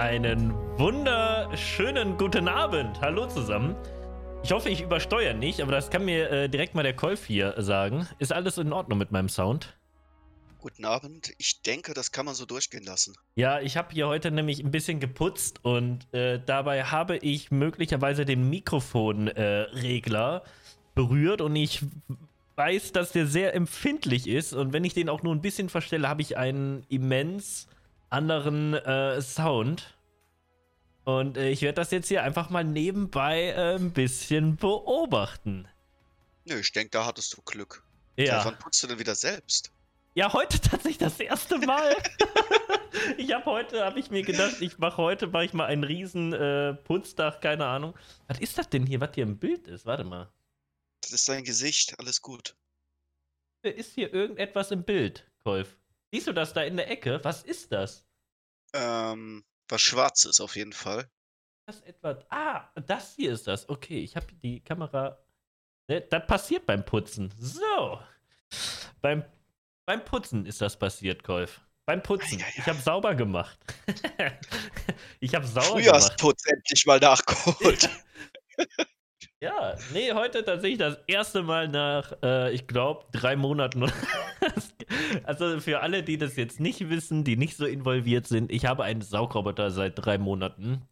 Einen wunderschönen guten Abend. Hallo zusammen. Ich hoffe, ich übersteuere nicht, aber das kann mir äh, direkt mal der Kolf hier sagen. Ist alles in Ordnung mit meinem Sound? Guten Abend. Ich denke, das kann man so durchgehen lassen. Ja, ich habe hier heute nämlich ein bisschen geputzt und äh, dabei habe ich möglicherweise den Mikrofonregler äh, berührt und ich weiß, dass der sehr empfindlich ist und wenn ich den auch nur ein bisschen verstelle, habe ich einen immens anderen äh, Sound. Und äh, ich werde das jetzt hier einfach mal nebenbei äh, ein bisschen beobachten. Nö, ich denke, da hattest du Glück. Ja. Wann putzt du denn wieder selbst? Ja, heute tatsächlich das erste Mal. ich habe heute, habe ich mir gedacht, ich mache heute, mache ich mal einen riesen äh, Putzdach, keine Ahnung. Was ist das denn hier, was hier im Bild ist? Warte mal. Das ist dein Gesicht, alles gut. Ist hier irgendetwas im Bild, Kolf? Siehst du das da in der Ecke? Was ist das? Ähm, was Schwarzes auf jeden Fall. Das etwa. Ah, das hier ist das. Okay, ich habe die Kamera. Ne, das passiert beim Putzen. So. Beim, beim Putzen ist das passiert, Kolf. Beim Putzen. Ei, ei, ei. Ich habe sauber gemacht. ich habe sauber gemacht. Frühjahrsputz endlich mal nachgeholt. Ja, nee, heute tatsächlich das erste Mal nach, äh, ich glaube, drei Monaten. also für alle, die das jetzt nicht wissen, die nicht so involviert sind, ich habe einen Saugroboter seit drei Monaten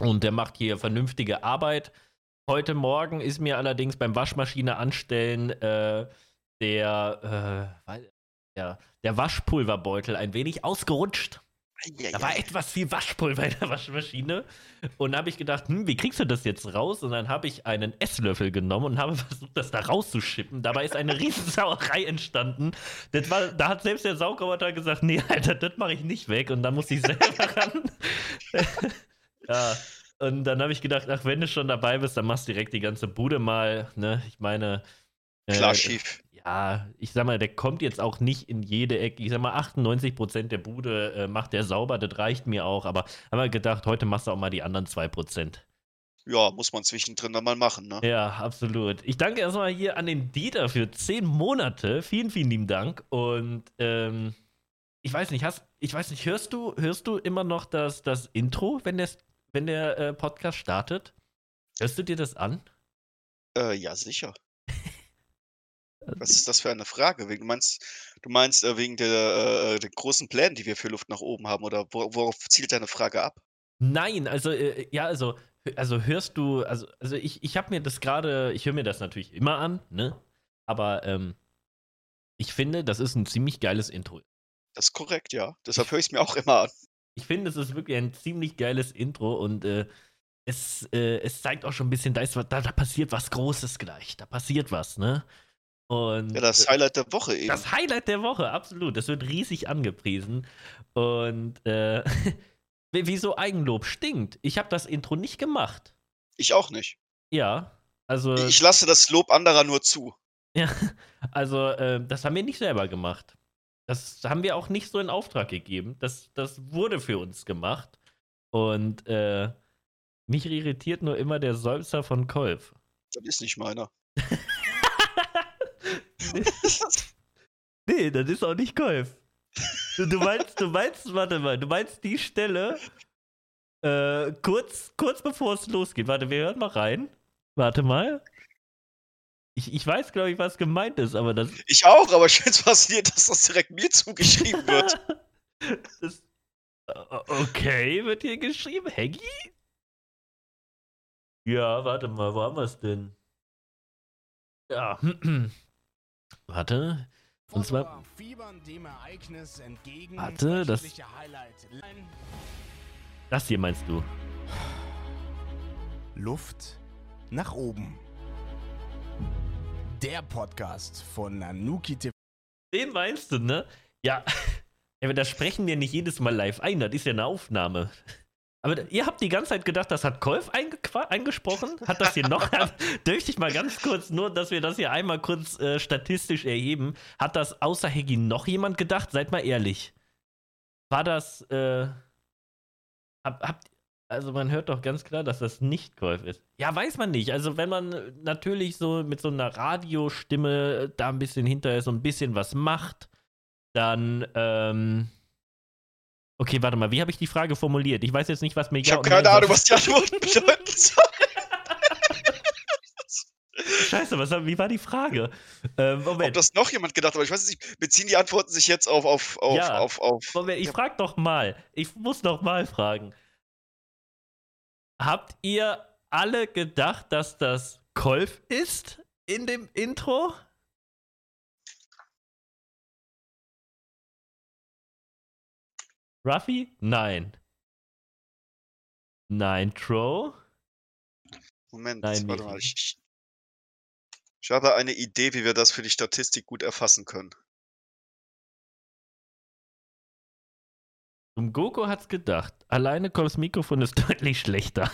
und der macht hier vernünftige Arbeit. Heute Morgen ist mir allerdings beim Waschmaschine anstellen äh, der, äh, ja, der Waschpulverbeutel ein wenig ausgerutscht. Da war etwas viel Waschpulver in der Waschmaschine. Und da habe ich gedacht, hm, wie kriegst du das jetzt raus? Und dann habe ich einen Esslöffel genommen und habe versucht, das da rauszuschippen. Dabei ist eine Riesensauerei entstanden. Das war, da hat selbst der Saugroboter gesagt, nee, Alter, das mache ich nicht weg. Und dann musste ich selber ran. ja. Und dann habe ich gedacht, ach, wenn du schon dabei bist, dann machst du direkt die ganze Bude mal. Ne? Ich meine. äh, Klar schief. Ja, ich sag mal, der kommt jetzt auch nicht in jede Ecke. Ich sag mal, 98% der Bude äh, macht der sauber, das reicht mir auch. Aber haben wir gedacht, heute machst du auch mal die anderen 2%. Ja, muss man zwischendrin dann mal machen, ne? Ja, absolut. Ich danke erstmal hier an den Dieter für 10 Monate. Vielen, vielen lieben Dank. Und ähm, ich weiß nicht, hast, ich weiß nicht, hörst du, hörst du immer noch das, das Intro, wenn, der, wenn der äh, Podcast startet? Hörst du dir das an? Äh, ja, sicher. Was ist das für eine Frage? Du meinst, du meinst äh, wegen der, äh, der großen Pläne, die wir für Luft nach oben haben, oder wo, worauf zielt deine Frage ab? Nein, also, äh, ja, also, also hörst du, also, also ich, ich habe mir das gerade, ich höre mir das natürlich immer an, ne? Aber ähm, ich finde, das ist ein ziemlich geiles Intro. Das ist korrekt, ja. Deshalb höre ich es mir auch immer an. Ich finde, es ist wirklich ein ziemlich geiles Intro und äh, es, äh, es zeigt auch schon ein bisschen, da, ist, da, da passiert was Großes gleich. Da passiert was, ne? Und Ja, das äh, Highlight der Woche eben. das Highlight der Woche, absolut. Das wird riesig angepriesen. Und äh, wie- wieso Eigenlob stinkt? Ich habe das Intro nicht gemacht. Ich auch nicht. Ja, also. Ich lasse das Lob anderer nur zu. Ja, also äh, das haben wir nicht selber gemacht. Das haben wir auch nicht so in Auftrag gegeben. Das, das wurde für uns gemacht. Und äh, mich irritiert nur immer der Seufzer von Kolf. Das ist nicht meiner. nee, das ist auch nicht Kolf. Du, meinst, du meinst, warte mal, du meinst die Stelle äh, kurz, kurz bevor es losgeht. Warte, wir hören mal rein. Warte mal. Ich, ich weiß, glaube ich, was gemeint ist, aber das, Ich auch, aber schön passiert, dass das direkt mir zugeschrieben wird. das, okay, wird hier geschrieben. Heggy? Ja, warte mal, wo haben wir es denn? Ja, warte. Und zwar. Warte, das- das hier meinst du? Luft nach oben. Der Podcast von Nanuki TV. Den meinst du, ne? Ja. ja, aber das sprechen wir nicht jedes Mal live ein, das ist ja eine Aufnahme. Aber ihr habt die ganze Zeit gedacht, das hat Kolf eingesprochen? Hat das hier noch? Dürfte ich mal ganz kurz, nur dass wir das hier einmal kurz äh, statistisch erheben. Hat das außer Heggy noch jemand gedacht? Seid mal ehrlich. War das, äh. Hab, habt, also man hört doch ganz klar, dass das nicht Golf ist. Ja, weiß man nicht. Also wenn man äh, natürlich so mit so einer Radiostimme da ein bisschen hinter ist und ein bisschen was macht, dann, ähm, Okay, warte mal, wie habe ich die Frage formuliert? Ich weiß jetzt nicht, was mir Ich ja habe keine Ahnung, was die Antworten bedeuten sollen. Scheiße, was, wie war die Frage? Ähm, Ob Moment, das noch jemand gedacht hat, aber ich weiß es nicht. Beziehen die Antworten sich jetzt auf, auf, auf, Ja. auf, auf. Moment, ich Ja. frag doch mal. Ich muss noch mal fragen. Habt ihr alle gedacht, dass das Kolf ist in dem Intro? Ruffy? Nein. Nein, Tro? Moment, Nein, warte mal. Ich, ich- habe eine Idee, wie wir das für die Statistik gut erfassen können. Zum Goku hat's gedacht. Alleine Kolfs Mikrofon ist deutlich schlechter.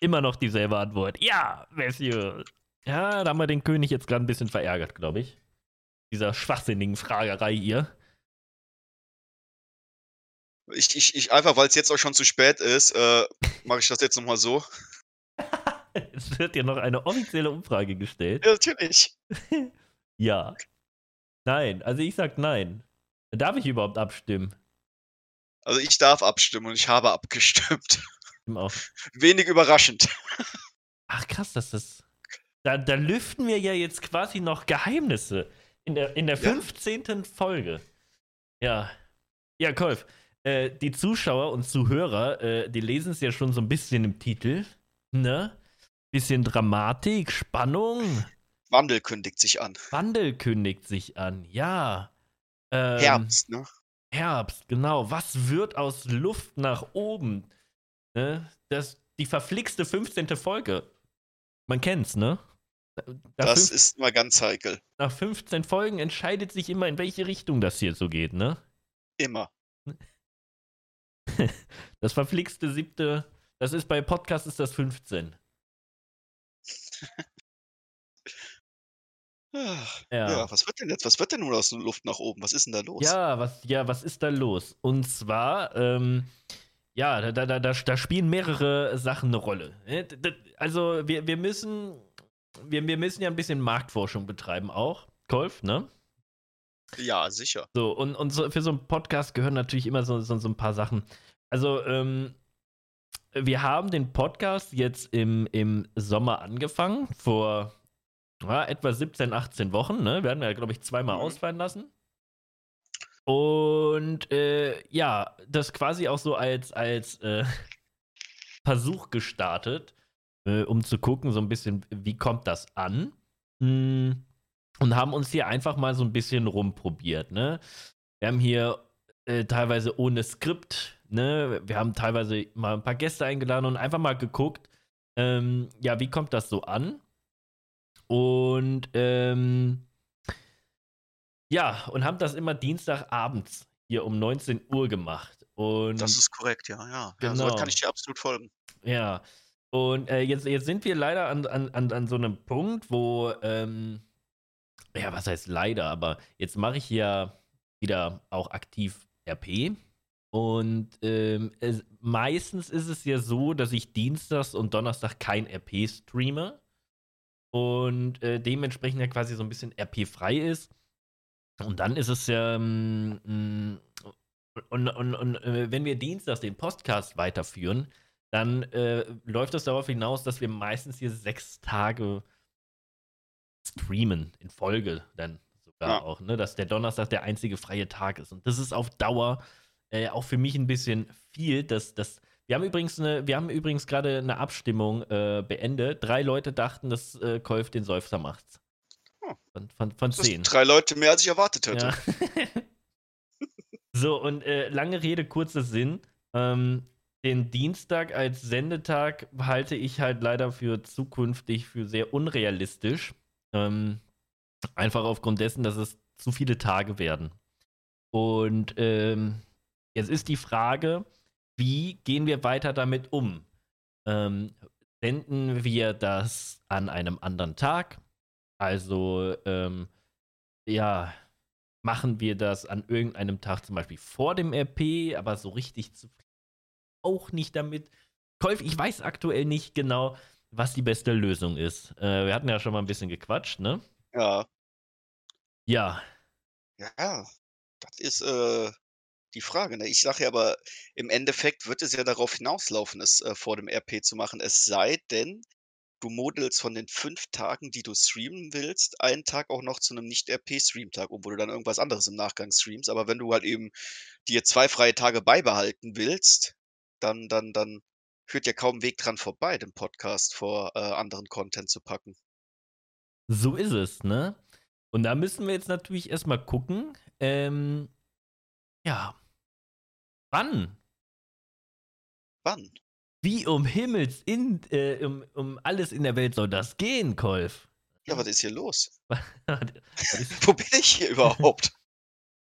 Immer noch dieselbe Antwort. Ja, Monsieur. Ja, da haben wir den König jetzt gerade ein bisschen verärgert, glaube ich. Dieser schwachsinnigen Fragerei hier. Ich, ich, ich einfach, weil es jetzt auch schon zu spät ist, äh, mache ich das jetzt nochmal so. Es wird ja noch eine offizielle Umfrage gestellt. Ja, natürlich. Ja. Nein, also ich sag nein. Darf ich überhaupt abstimmen? Also ich darf abstimmen und ich habe abgestimmt. Stimmt auch. Wenig überraschend. Ach krass, dass das. Da, da lüften wir ja jetzt quasi noch Geheimnisse. In der, in der Ja. 15. Folge. Ja. Ja, Kolf. Äh, die Zuschauer und Zuhörer, äh, die lesen es ja schon so ein bisschen im Titel. Ne? Bisschen Dramatik, Spannung. Wandel kündigt sich an. Wandel kündigt sich an. Ja. Ähm, Herbst, ne? Herbst, genau. Was wird aus Luft nach oben? Ne? Das, die verflixte 15. Folge. Man kennt's, ne? Das fünf- ist immer ganz heikel. nach 15 Folgen entscheidet sich immer, in welche Richtung das hier so geht, ne? Immer. Das verflixte siebte, das ist bei Podcasts ist das 15. Ach, Ja. Ja. was wird denn jetzt? Was wird denn nun aus der Luft nach oben? Was ist denn da los? Ja, was, ja, was ist da los? Und zwar, ähm, ja, da, da, da, da spielen mehrere Sachen eine Rolle. ne? Also, wir, wir müssen, wir, wir müssen ja ein bisschen Marktforschung betreiben auch. Kolf, ne? Ja, sicher. So, und, und so, für so einen Podcast gehören natürlich immer so, so, so ein paar Sachen. Also, ähm, wir haben den Podcast jetzt im, im Sommer angefangen, vor ja, etwa 17, 18 Wochen. Ne? Wir hatten ja, glaube ich, zweimal Mhm. ausfallen lassen. Und äh, ja, das quasi auch so als, als äh, Versuch gestartet, äh, um zu gucken, so ein bisschen, wie kommt das an? Mm, Und haben uns hier einfach mal so ein bisschen rumprobiert. Ne? Wir haben hier äh, teilweise ohne Skript, ne? wir haben teilweise mal ein paar Gäste eingeladen und einfach mal geguckt, ähm, ja, wie kommt das so an? Und ähm, ja, und haben das immer Dienstagabends hier um 19 Uhr gemacht. Und Das ist korrekt, ja, ja. ja Genau. so kann ich dir absolut folgen. ja. Und äh, jetzt, jetzt sind wir leider an, an, an, an so einem Punkt, wo, ähm, ja, was heißt leider, aber jetzt mache ich ja wieder auch aktiv RP. Und ähm, es, meistens ist es ja so, dass ich Dienstags und Donnerstag kein RP streame. Und äh, dementsprechend ja quasi so ein bisschen RP-frei ist. Und dann ist es ja. ähm, mm, und, und, und äh, wenn wir Dienstags den Podcast weiterführen, dann äh, läuft es darauf hinaus, dass wir meistens hier sechs Tage streamen in Folge dann sogar Ja. auch, ne? Dass der Donnerstag der einzige freie Tag ist. Und das ist auf Dauer äh, auch für mich ein bisschen viel. Dass, dass, wir haben übrigens eine, wir haben übrigens gerade eine Abstimmung äh, beendet. Drei Leute dachten, dass äh, Kolf den Seufzer macht. Oh. Von, von, von Das sind zehn. drei Leute mehr, als ich erwartet hätte. Ja. so, und äh, lange Rede, kurzer Sinn. Ähm, den Dienstag als Sendetag halte ich halt leider für zukünftig für sehr unrealistisch. Ähm, einfach aufgrund dessen, dass es zu viele Tage werden. Und ähm, jetzt ist die Frage, wie gehen wir weiter damit um? Ähm, senden wir das an einem anderen Tag? Also, ähm, ja, machen wir das an irgendeinem Tag zum Beispiel vor dem RP, aber so richtig zu auch nicht damit. Ich weiß aktuell nicht genau, was die beste Lösung ist. Äh, wir hatten ja schon mal ein bisschen gequatscht, ne? Ja. Ja. Ja, das ist äh, die Frage. Ne? Ich sage ja aber, im Endeffekt wird es ja darauf hinauslaufen, es äh, vor dem RP zu machen. Es sei denn, du modelst von den fünf Tagen, die du streamen willst, einen Tag auch noch zu einem Nicht-RP-Stream-Tag, obwohl du dann irgendwas anderes im Nachgang streamst. Aber wenn du halt eben dir zwei freie Tage beibehalten willst, dann, dann, dann führt ja kaum Weg dran vorbei, den Podcast vor äh, anderen Content zu packen. So ist es, ne? Und da müssen wir jetzt natürlich erstmal gucken, ähm, ja, wann? Wann? Wie um Himmels in, äh, um, um alles in der Welt soll das gehen, Kolf? Ja, was ist hier los? Was ist- Wo bin ich hier überhaupt?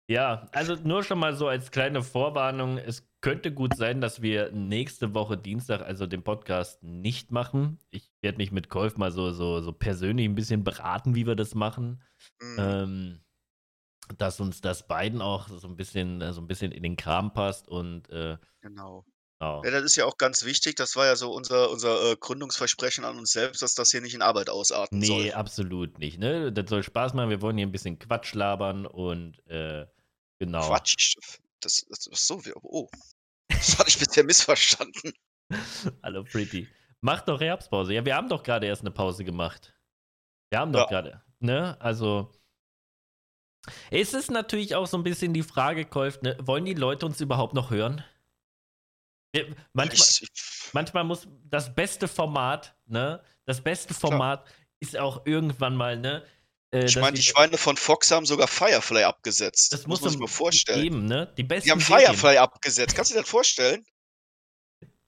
Ja, also nur schon mal so als kleine Vorwarnung. Es könnte gut sein, dass wir nächste Woche Dienstag, also den Podcast nicht machen. Ich werde mich mit Kolf mal so, so, so persönlich ein bisschen beraten, wie wir das machen. Hm, Ähm, dass uns das beiden auch so ein bisschen, äh, so ein bisschen in den Kram passt und äh, genau. genau. Ja, das ist ja auch ganz wichtig. Das war ja so unser, unser äh, Gründungsversprechen an uns selbst, dass das hier nicht in Arbeit ausarten Nee, soll. absolut nicht. Ne? Das soll Spaß machen. Wir wollen hier ein bisschen Quatsch labern und äh, genau. Quatsch. Das, das, das so wie. Oh. Das hatte ich bisher missverstanden. Hallo Pretty. Mach doch Herbstpause. Ja, wir haben doch gerade erst eine Pause gemacht. Wir haben doch Ja. gerade, ne? Also. Es ist natürlich auch so ein bisschen die Frage, Kolf, ne? wollen die Leute uns überhaupt noch hören? Ja, Manchmal, Ich, manchmal muss das beste Format, ne? Das beste Klar. Format ist auch irgendwann mal, ne? Äh, ich meine, die Schweine von Fox haben sogar Firefly abgesetzt. das muss man sich mal vorstellen. Eben, ne? Die besten Die haben Serien. Firefly abgesetzt. Kannst du dir das vorstellen?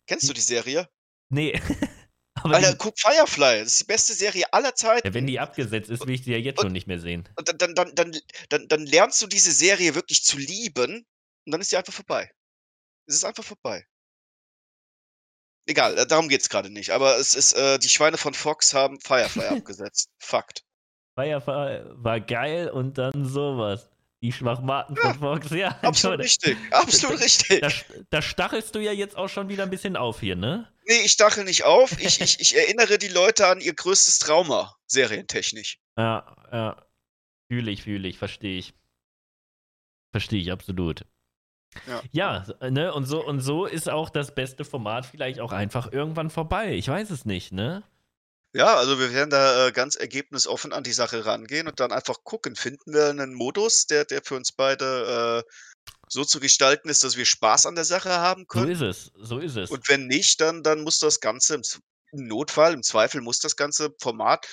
Kennst du die Serie? Nee. Aber Alter, guck Firefly. Das ist die beste Serie aller Zeiten. ja, wenn die abgesetzt ist, will ich sie ja jetzt Und- schon nicht mehr sehen. Und dann, dann, dann, dann, dann, dann lernst du diese Serie wirklich zu lieben und dann ist sie einfach vorbei. Es ist einfach vorbei. Egal, äh, darum geht's gerade nicht. Aber es ist, äh, die Schweine von Fox haben Firefly abgesetzt. Fakt. Firefly war geil und dann sowas. Die Schwachmaten Ja, von Fox, ja. Absolut Leute, richtig. Absolut richtig. Da, da stachelst du ja jetzt auch schon wieder ein bisschen auf hier, ne? Nee, ich stachel nicht auf. Ich, ich, ich erinnere die Leute an ihr größtes Trauma, serientechnisch. Ja, ja. Fühle ich, fühle ich, verstehe ich. Verstehe ich absolut. Ja. Ja, ne, und so, und so ist auch das beste Format vielleicht auch einfach irgendwann vorbei. Ich weiß es nicht, ne? Ja, also wir werden da äh, ganz ergebnisoffen an die Sache rangehen und dann einfach gucken, finden wir einen Modus, der, der für uns beide äh, so zu gestalten ist, dass wir Spaß an der Sache haben So können. ist es, so ist es. Und wenn nicht, dann, dann muss das Ganze im Notfall, im Zweifel muss das ganze Format,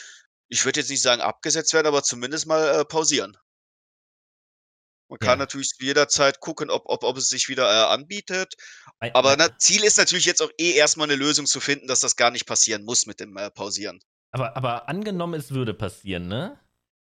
ich würde jetzt nicht sagen abgesetzt werden, aber zumindest mal äh, pausieren. Man kann Ja. natürlich jederzeit gucken, ob, ob, ob es sich wieder äh, anbietet. Aber na, Ziel ist natürlich jetzt auch eh erstmal eine Lösung zu finden, dass das gar nicht passieren muss mit dem äh, Pausieren. Aber, aber angenommen, es würde passieren, ne?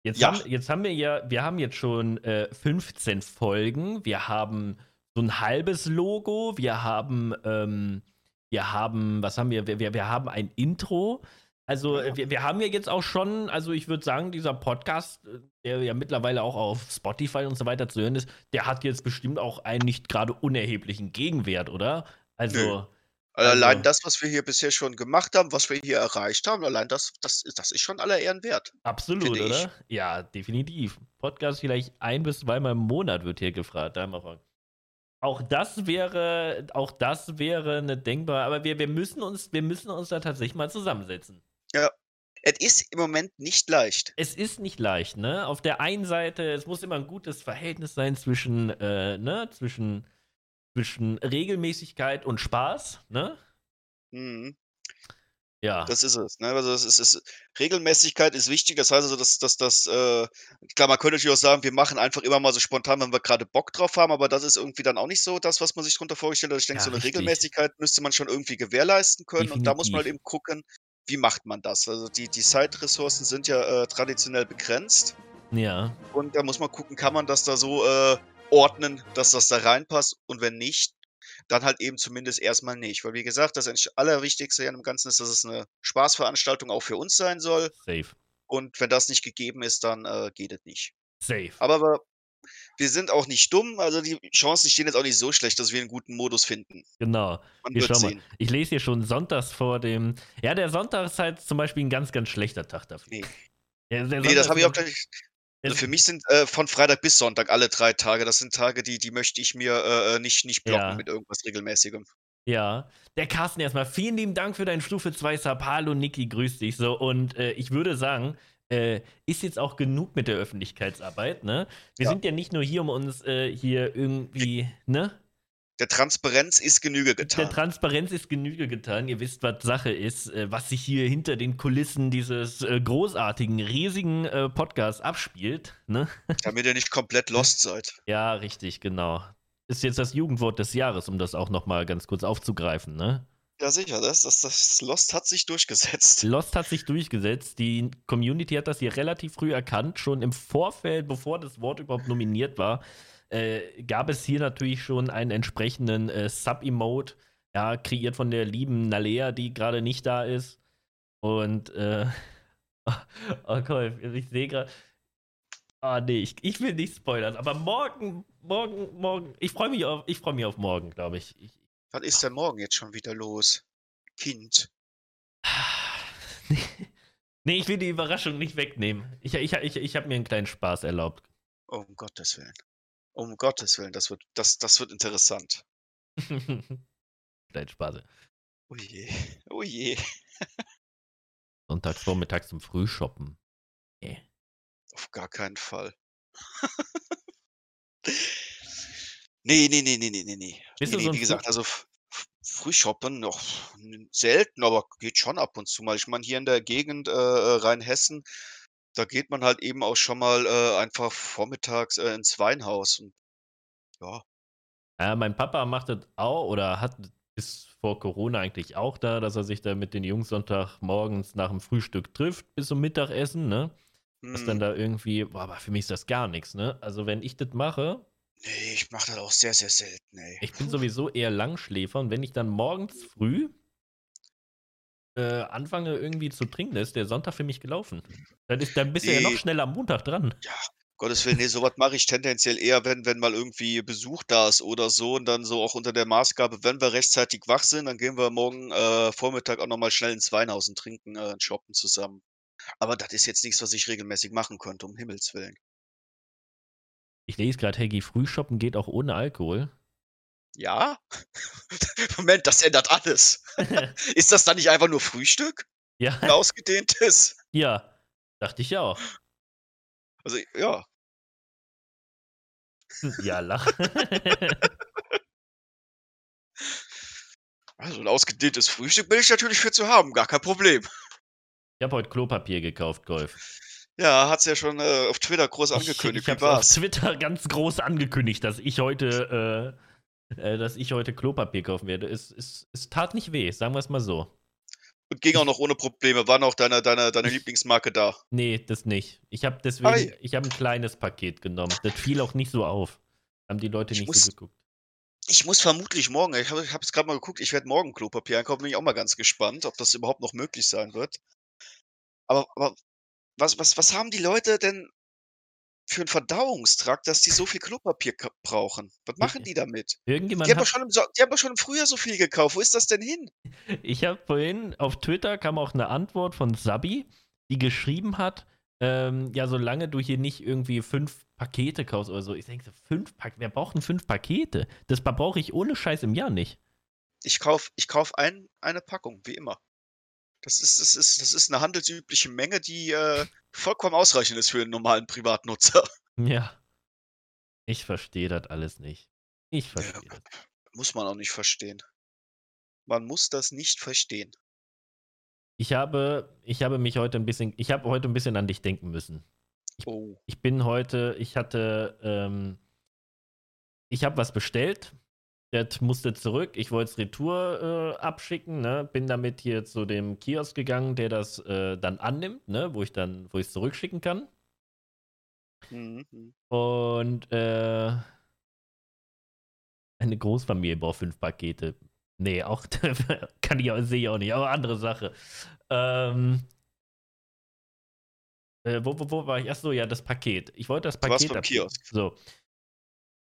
Jetzt, Ja. haben, jetzt haben wir ja, wir haben jetzt schon äh, 15 Folgen, wir haben so ein halbes Logo, wir haben, ähm, wir haben, was haben wir, wir, wir haben ein Intro. Also Ja. wir, wir haben ja jetzt auch schon, also ich würde sagen, dieser Podcast, äh, der ja mittlerweile auch auf Spotify und so weiter zu hören ist, der hat jetzt bestimmt auch einen nicht gerade unerheblichen Gegenwert, oder? Also. Also allein das, was wir hier bisher schon gemacht haben, was wir hier erreicht haben, allein das, das, ist- das ist schon aller Ehren wert. Absolut, finde ich. oder? Ja, definitiv. Podcast vielleicht ein bis zweimal im Monat wird hier gefragt. Da Fragen. Auch das wäre, auch das wäre eine denkbare, aber wir, wir müssen uns, wir müssen uns da tatsächlich mal zusammensetzen. Es ist im Moment nicht leicht. Es ist nicht leicht, ne? Auf der einen Seite, es muss immer ein gutes Verhältnis sein zwischen, äh, ne, zwischen, zwischen Regelmäßigkeit und Spaß, ne? Mhm. Ja. Das ist es. Ne? Also es ist, es ist, Regelmäßigkeit ist wichtig. Das heißt also, dass dass das, äh, klar, man könnte natürlich auch sagen, wir machen einfach immer mal so spontan, wenn wir gerade Bock drauf haben, aber das ist irgendwie dann auch nicht so das, was man sich darunter vorgestellt hat. Ich denke, Ja, so eine richtig. Regelmäßigkeit müsste man schon irgendwie gewährleisten können und da muss man halt Definitiv. eben gucken, wie macht man das. Also die, die Zeitressourcen sind ja äh, traditionell begrenzt ja. und da muss man gucken, kann man das da so äh, ordnen, dass das da reinpasst und wenn nicht, dann halt eben zumindest erstmal nicht. Weil wie gesagt, das Allerwichtigste an dem Ganzen ist, dass es eine Spaßveranstaltung auch für uns sein soll. Safe. Und wenn das nicht gegeben ist, dann äh, geht es nicht. Safe. Aber wir, wir sind auch nicht dumm, also die Chancen stehen jetzt auch nicht so schlecht, dass wir einen guten Modus finden. Genau. Man Hier, schau mal. sehen. Ich lese hier schon sonntags vor dem. Ja, der Sonntag ist halt zum Beispiel ein ganz, ganz schlechter Tag dafür. Nee. Ja, Nee, das habe ich auch gleich. Also für mich sind äh, von Freitag bis Sonntag alle drei Tage. Das sind Tage, die, die möchte ich mir äh, äh, nicht, nicht blocken Ja. mit irgendwas Regelmäßigem. Ja, der Carsten erstmal, vielen lieben Dank für deinen Stufe 2 Sub. Hallo Niki, grüß dich. So, und äh, ich würde sagen, äh, ist jetzt auch genug mit der Öffentlichkeitsarbeit, ne? Wir Ja. sind ja nicht nur hier, um uns äh, hier irgendwie, ne? Der Transparenz ist Genüge Der getan. Transparenz ist Genüge getan. Ihr wisst, was Sache ist, äh, was sich hier hinter den Kulissen dieses äh, großartigen, riesigen äh, Podcasts abspielt, ne? damit ihr nicht komplett lost seid. Ja, richtig, genau. Ist jetzt das Jugendwort des Jahres, um das auch nochmal ganz kurz aufzugreifen, ne? Ja, sicher, das, das, das Lost hat sich durchgesetzt. Lost hat sich durchgesetzt. Die Community hat das hier relativ früh erkannt. Schon im Vorfeld, bevor das Wort überhaupt nominiert war, äh, gab es hier natürlich schon einen entsprechenden äh, Sub-Emote, ja, kreiert von der lieben Nalea, die gerade nicht da ist. Und, äh, oh Gott, ich sehe gerade. Ah, nee, ich, ich will nicht spoilern, aber morgen, morgen, morgen, ich freue mich auf, ich freue mich auf morgen, glaube ich. ich Was ist denn morgen jetzt schon wieder los? Kind. Nee, ich will die Überraschung nicht wegnehmen. Ich, ich, ich, ich habe mir einen kleinen Spaß erlaubt. Um Gottes Willen. Um Gottes Willen, das wird, das, das wird interessant. Kleinen Spaß. Oh je. Oh je. Sonntags vormittags zum Frühshoppen. Nee. Auf gar keinen Fall. nee, nee, nee, nee, nee, nee, nee. Bist nee, so wie gesagt, also Frühshoppen noch selten, aber geht schon ab und zu mal. Ich meine, hier in der Gegend äh, äh, Rheinhessen, da geht man halt eben auch schon mal äh, einfach vormittags äh, ins Weinhaus. Und, ja, Ja, mein Papa macht das auch oder hat bis vor Corona eigentlich auch da, dass er sich da mit den Jungs Sonntagmorgens nach dem Frühstück trifft, bis zum Mittagessen, ne? Hm, dann da irgendwie, boah, aber für mich ist das gar nichts, ne? Also wenn ich das mache, nee, ich mache das auch sehr, sehr selten, ey. ich bin sowieso eher Langschläfer und wenn ich dann morgens früh äh, anfange irgendwie zu trinken, ist der Sonntag für mich gelaufen. Dann, ist, dann bist du ja noch Nee. schneller am Montag dran. Gottes Willen, nee, sowas mache ich tendenziell eher, wenn, wenn mal irgendwie Besuch da ist oder so und dann so auch unter der Maßgabe, wenn wir rechtzeitig wach sind, dann gehen wir morgen äh, Vormittag auch nochmal schnell ins Weinhaus und trinken äh, und shoppen zusammen. Aber das ist jetzt nichts, was ich regelmäßig machen könnte, um Himmels Willen. Ich lese gerade, Heggy, Frühshoppen geht auch ohne Alkohol. Ja? Moment, das ändert alles. Ist das dann nicht einfach nur Frühstück? ja, Ein ausgedehntes? ja, dachte ich auch. Also, ja. Ja, lach. Also ein ausgedehntes Frühstück bin ich natürlich für zu haben, gar kein Problem. ich habe heute Klopapier gekauft, Golf. Ja, hat's ja schon äh, auf Twitter groß Ich, angekündigt. ich Wie habe auf? Twitter ganz groß angekündigt, dass ich heute, äh, äh, dass ich heute Klopapier kaufen werde. Es, es, es tat nicht weh, sagen wir es mal so. Und ging auch noch ohne Probleme. War noch deine, deine, deine Lieblingsmarke da? Nee, das nicht. Ich habe deswegen, Ei. ich habe ein kleines Paket genommen. Das fiel auch nicht so auf. Haben die Leute Ich nicht muss- so geguckt. Ich muss vermutlich morgen, ich habe ich es gerade mal geguckt, ich werde morgen Klopapier einkaufen, bin ich auch mal ganz gespannt, ob das überhaupt noch möglich sein wird. Aber, aber was, was, was haben die Leute denn für einen Verdauungstrakt, dass die so viel Klopapier ka- brauchen? Was machen die damit? Irgendjemand Die haben, doch hat, schon im, So- die haben doch schon im Frühjahr so viel gekauft. Wo ist das denn hin? ich habe vorhin auf Twitter kam auch eine Antwort von Sabi, die geschrieben hat, ähm, ja, solange du hier nicht irgendwie fünf Pakete kaufst oder so. Ich denke, so, fünf Pakete, wer braucht denn fünf Pakete? Das brauche ich ohne Scheiß im Jahr nicht. Ich kaufe ich kauf ein, eine Packung, wie immer. Das ist, das, ist, das ist eine handelsübliche Menge, die äh, vollkommen ausreichend ist für einen normalen Privatnutzer. Ja. Ich verstehe das alles nicht. Ich verstehe das. Muss man auch nicht verstehen. Man muss das nicht verstehen. Ich habe, ich habe mich heute ein bisschen, ich habe heute ein bisschen an dich denken müssen. Oh. Ich bin heute, ich hatte, ähm, ich habe was bestellt. Das musste zurück. Ich wollte es Retour äh, abschicken, ne? Bin damit hier zu dem Kiosk gegangen, der das äh, dann annimmt, ne? Wo ich dann, wo ich es zurückschicken kann. Mhm. Und äh, eine Großfamilie braucht fünf Pakete. Nee, auch kann ich auch, sehe ich auch nicht, aber andere Sache. Ähm, äh, wo, wo, wo war ich? Achso, ja, das Paket. Ich wollte das Du warst Paket beim. Kiosk. So.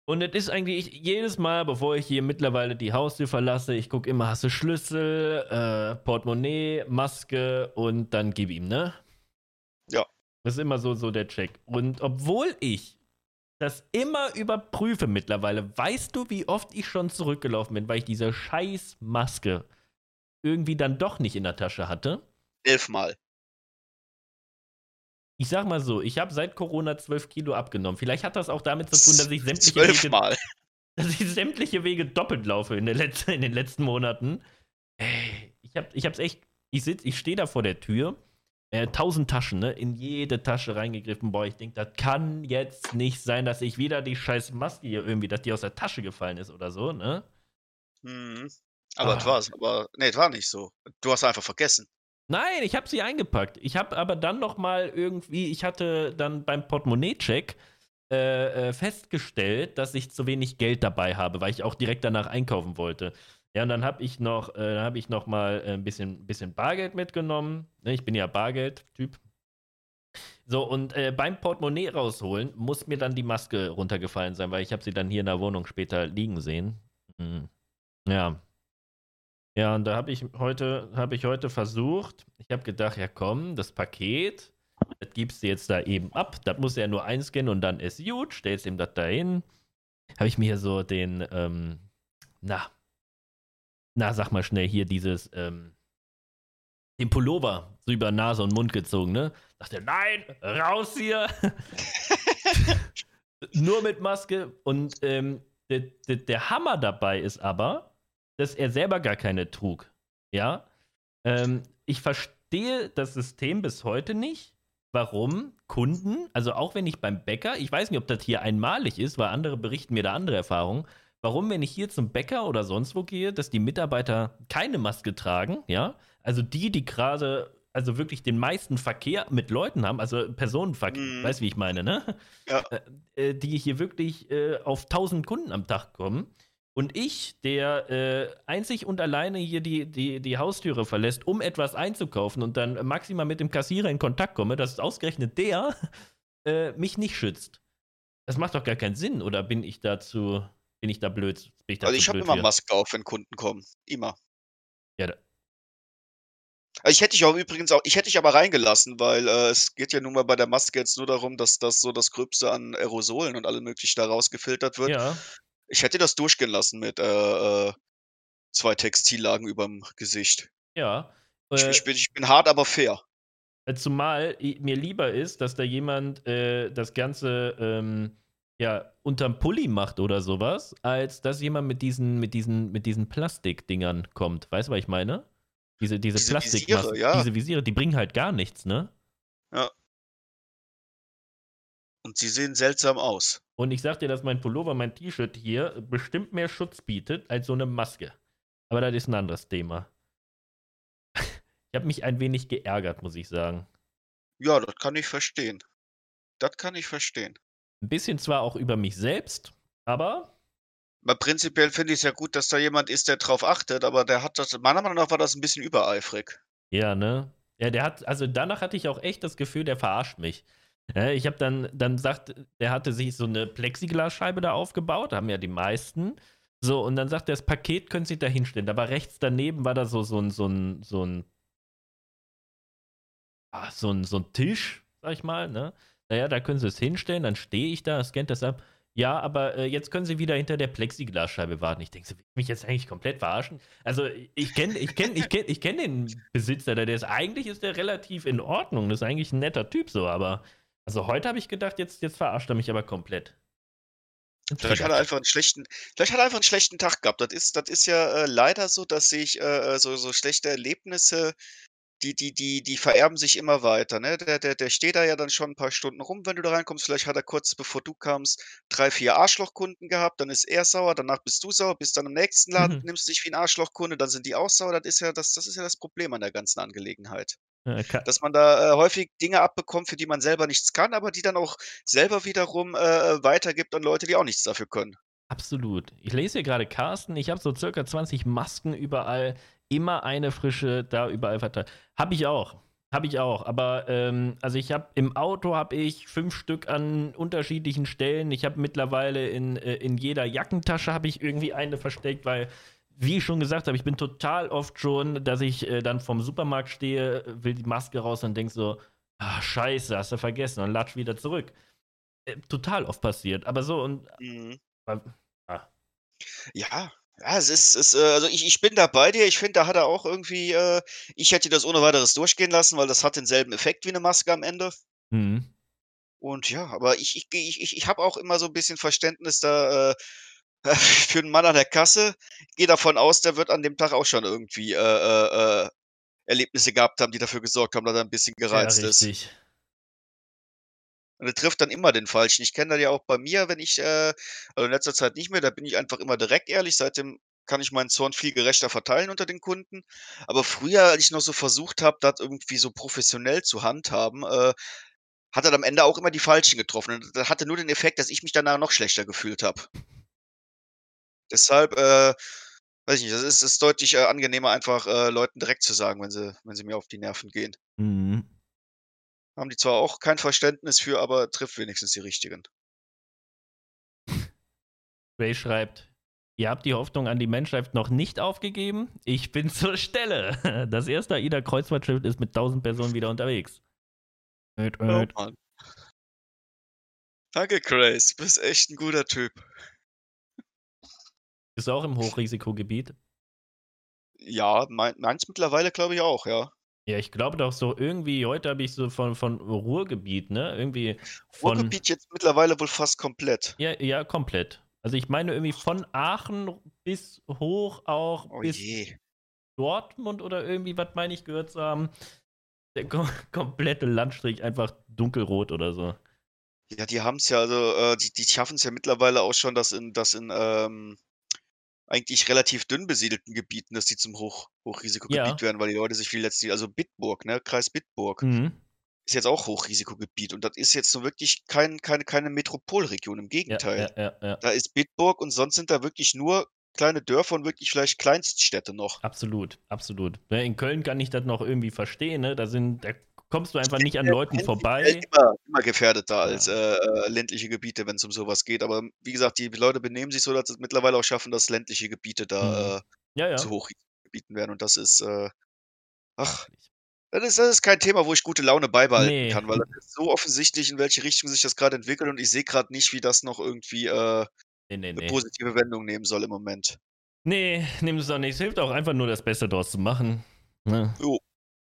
Und es ist eigentlich jedes Mal, bevor ich hier mittlerweile die Haustür verlasse, ich gucke immer, hast du Schlüssel, äh, Portemonnaie, Maske und dann gib ihm, ne? Ja. Das ist immer so, so der Check. Und obwohl ich das immer überprüfe mittlerweile, weißt du, wie oft ich schon zurückgelaufen bin, weil ich diese scheiß Maske irgendwie dann doch nicht in der Tasche hatte? Elfmal. Ich sag mal so, ich habe seit Corona 12 Kilo abgenommen. Vielleicht hat das auch damit zu tun, dass ich sämtliche Wege, dass ich sämtliche Wege doppelt laufe in, letzten, in den letzten Monaten. Ey, ich, hab, ich hab's echt. Ich sitz, ich stehe da vor der Tür. Äh, tausend Taschen, ne? In jede Tasche reingegriffen. Boah, ich denke, das kann jetzt nicht sein, dass ich wieder die scheiß Maske hier irgendwie, dass die aus der Tasche gefallen ist oder so, ne? Mhm. Aber Ah. es war's. Aber nee, es war nicht so. Du hast einfach vergessen. Nein, ich habe sie eingepackt. Ich habe aber dann noch mal irgendwie, ich hatte dann beim Portemonnaie-Check äh, äh, festgestellt, dass ich zu wenig Geld dabei habe, weil ich auch direkt danach einkaufen wollte. Ja, und dann habe ich noch, äh, dann habe ich noch mal äh, ein bisschen, bisschen Bargeld mitgenommen. Ne, ich bin ja Bargeld-Typ. So, und äh, beim Portemonnaie rausholen muss mir dann die Maske runtergefallen sein, weil ich habe sie dann hier in der Wohnung später liegen sehen. Mhm. Ja. Ja, und da habe ich heute, habe ich heute versucht, ich habe gedacht, ja komm, das Paket, das gibst du jetzt da eben ab. Das muss ja nur einscannen und dann ist gut, stellst ihm das da hin. Habe ich mir so den, ähm, na, na, sag mal schnell hier dieses, ähm, den Pullover so über Nase und Mund gezogen, ne? Dachte, nein, raus hier. Nur mit Maske. Und ähm, der, der, der Hammer dabei ist aber, dass er selber gar keine trug. Ja. Ähm, ich verstehe das System bis heute nicht, warum Kunden, also auch wenn ich beim Bäcker, ich weiß nicht, ob das hier einmalig ist, weil andere berichten mir da andere Erfahrungen, warum, wenn ich hier zum Bäcker oder sonst wo gehe, dass die Mitarbeiter keine Maske tragen, ja. Also die, die gerade, also wirklich den meisten Verkehr mit Leuten haben, also Personenverkehr, Mhm. weißt wie ich meine, ne? Ja. Äh, die hier wirklich äh, auf 1000 Kunden am Tag kommen. Und ich, der äh, einzig und alleine hier die, die, die Haustüre verlässt, um etwas einzukaufen und dann maximal mit dem Kassierer in Kontakt komme, dass ausgerechnet der äh, mich nicht schützt. Das macht doch gar keinen Sinn, oder bin ich dazu, bin ich da blöd? Ich da Also ich habe immer für? Maske auf, wenn Kunden kommen. Immer. Ja, da- Also ich hätte dich auch übrigens auch, ich hätte dich aber reingelassen, weil äh, es geht ja nun mal bei der Maske jetzt nur darum, dass das so das Gröbste an Aerosolen und allem möglichen da rausgefiltert wird. ja. Ich hätte das durchgehen lassen mit äh, äh, zwei Textillagen überm Gesicht. Ja. Ich, Äh, ich, bin, ich bin hart, aber fair. Äh, Zumal mir lieber ist, dass da jemand äh, das Ganze ähm, ja, unterm Pulli macht oder sowas, als dass jemand mit diesen, mit diesen, mit diesen Plastikdingern kommt. Weißt du, was ich meine? Diese, diese, Diese Plastikmasken, Visiere, ja. diese Visiere, die bringen halt gar nichts, ne? Und sie sehen seltsam aus. Und ich sag dir, dass mein Pullover, mein T-Shirt hier bestimmt mehr Schutz bietet als so eine Maske. Aber das ist ein anderes Thema. Ich habe mich ein wenig geärgert, muss ich sagen. Ja, das kann ich verstehen. Das kann ich verstehen. Ein bisschen zwar auch über mich selbst, aber Weil prinzipiell finde ich es ja gut, dass da jemand ist, der drauf achtet, aber der hat das, meiner Meinung nach war das ein bisschen übereifrig. Ja, ne? Ja, der hat, also danach hatte ich auch echt das Gefühl, der verarscht mich. Ja, ich habe dann, dann sagt, der hatte sich so eine Plexiglasscheibe da aufgebaut, haben ja die meisten. So, und dann sagt er, das Paket können Sie da hinstellen. Da war rechts daneben, war da so, so ein, so ein, so ein, ah, so ein, so ein Tisch, sag ich mal, ne? Naja, da können Sie es hinstellen, dann stehe ich da, scannt das ab. Ja, aber äh, jetzt können Sie wieder hinter der Plexiglasscheibe warten. Ich denke, Sie will mich jetzt eigentlich komplett verarschen. Also ich kenne ich kenn, ich kenn, ich kenn den Besitzer, der, der ist eigentlich ist der relativ in Ordnung. Das ist eigentlich ein netter Typ so, aber also heute habe ich gedacht, jetzt, jetzt verarscht er mich aber komplett. Vielleicht hat er einfach einen schlechten, vielleicht hat er einfach einen schlechten Tag gehabt. Das ist, das ist ja äh, leider so, dass sich äh, äh, so, so schlechte Erlebnisse, die, die, die, die vererben sich immer weiter. Ne? Der, der, der steht da ja dann schon ein paar Stunden rum, wenn du da reinkommst. Vielleicht hat er kurz bevor du kamst drei, vier Arschlochkunden gehabt, dann ist er sauer, danach bist du sauer, bist dann im nächsten Laden, Mhm. nimmst dich wie ein Arschlochkunde, dann sind die auch sauer. Das ist ja das, das ist ja das Problem an der ganzen Angelegenheit. Äh, ka- Dass man da äh, häufig Dinge abbekommt, für die man selber nichts kann, aber die dann auch selber wiederum äh, weitergibt an Leute, die auch nichts dafür können. Absolut. Ich lese hier gerade Carsten. Ich habe so circa 20 Masken überall. Immer eine frische da überall verteilt. Habe ich auch. Habe ich auch. Aber ähm, also ich habe im Auto habe ich fünf Stück an unterschiedlichen Stellen. Ich habe mittlerweile in, äh, in jeder Jackentasche habe ich irgendwie eine versteckt, weil wie ich schon gesagt habe, ich bin total oft schon, dass ich äh, dann vom Supermarkt stehe, will die Maske raus und denk so, ah, scheiße, hast du vergessen und latsch wieder zurück. Äh, total oft passiert. Aber so und. Mhm. äh, ah, Ja, ja, es ist, ist äh, also ich, ich bin da bei dir. Ich finde, da hat er auch irgendwie, äh, ich hätte das ohne weiteres durchgehen lassen, weil das hat denselben Effekt wie eine Maske am Ende. mhm. Und ja, aber ich, ich, ich, ich, ich habe auch immer so ein bisschen Verständnis da äh, für einen Mann an der Kasse. Gehe davon aus, der wird an dem Tag auch schon irgendwie äh, äh, äh, Erlebnisse gehabt haben, die dafür gesorgt haben, dass er ein bisschen Ja, gereizt ist. richtig. Und er trifft dann immer den Falschen. Ich kenne das ja auch bei mir, wenn ich, äh, also in letzter Zeit nicht mehr, da bin ich einfach immer direkt ehrlich. Seitdem kann ich meinen Zorn viel gerechter verteilen unter den Kunden. Aber früher, als ich noch so versucht habe, das irgendwie so professionell zu handhaben, äh, hat er am Ende auch immer die Falschen getroffen. Und das hatte nur den Effekt, dass ich mich danach noch schlechter gefühlt habe. Deshalb, äh, weiß ich nicht, das ist, ist deutlich äh, angenehmer, einfach äh, Leuten direkt zu sagen, wenn sie, wenn sie mir auf die Nerven gehen. Mhm. Haben die zwar auch kein Verständnis für, aber trifft wenigstens die richtigen. Ray schreibt, ihr habt die Hoffnung an die Menschheit noch nicht aufgegeben? Ich bin zur Stelle. Das erste AIDA-Kreuzfahrtschiff ist mit 1000 Personen wieder unterwegs. Öd, Oh. Mann. Danke, Grace. Du bist echt ein guter Typ. Ist auch im Hochrisikogebiet. Ja, mein, meins mittlerweile glaube ich auch, ja. Ja, ich glaube doch so irgendwie, heute habe ich so von, von Ruhrgebiet, ne? Irgendwie von. Ruhrgebiet jetzt mittlerweile wohl fast komplett. Ja, ja, komplett. Also ich meine irgendwie von Aachen bis hoch auch Oh bis je. Dortmund oder irgendwie, was meine ich gehört zu haben. Der kom komplette Landstrich einfach dunkelrot oder so. Ja, die haben es ja, also äh, die, die schaffen es ja mittlerweile auch schon, dass in, dass in ähm, eigentlich relativ dünn besiedelten Gebieten, dass die zum Hoch, Hochrisikogebiet Ja. werden, weil die Leute sich viel letztlich, also Bitburg, ne, Kreis Bitburg, Mhm. ist jetzt auch Hochrisikogebiet und das ist jetzt so wirklich kein, keine, keine Metropolregion, im Gegenteil. ja, ja, ja. Da ist Bitburg und sonst sind da wirklich nur kleine Dörfer und wirklich vielleicht Kleinststädte noch. Absolut, absolut. In Köln kann ich das noch irgendwie verstehen, ne? Da sind, da kommst du einfach nicht an Leuten vorbei. Immer, immer gefährdeter als äh, äh, ländliche Gebiete, wenn es um sowas geht. Aber wie gesagt, die Leute benehmen sich so, dass sie es mittlerweile auch schaffen, dass ländliche Gebiete Mhm. da Ja, äh, ja. zu Hochrisikogebieten werden. Und das ist, äh, ach, das ist, das ist kein Thema, wo ich gute Laune beibehalten Nee. kann, weil das ist so offensichtlich, in welche Richtung sich das gerade entwickelt und ich sehe gerade nicht, wie das noch irgendwie äh, Nee, nee, eine positive Wendung nehmen soll im Moment. Nee, nimm es doch nicht. Es hilft auch einfach nur, das Beste draus zu machen. Ne? Jo.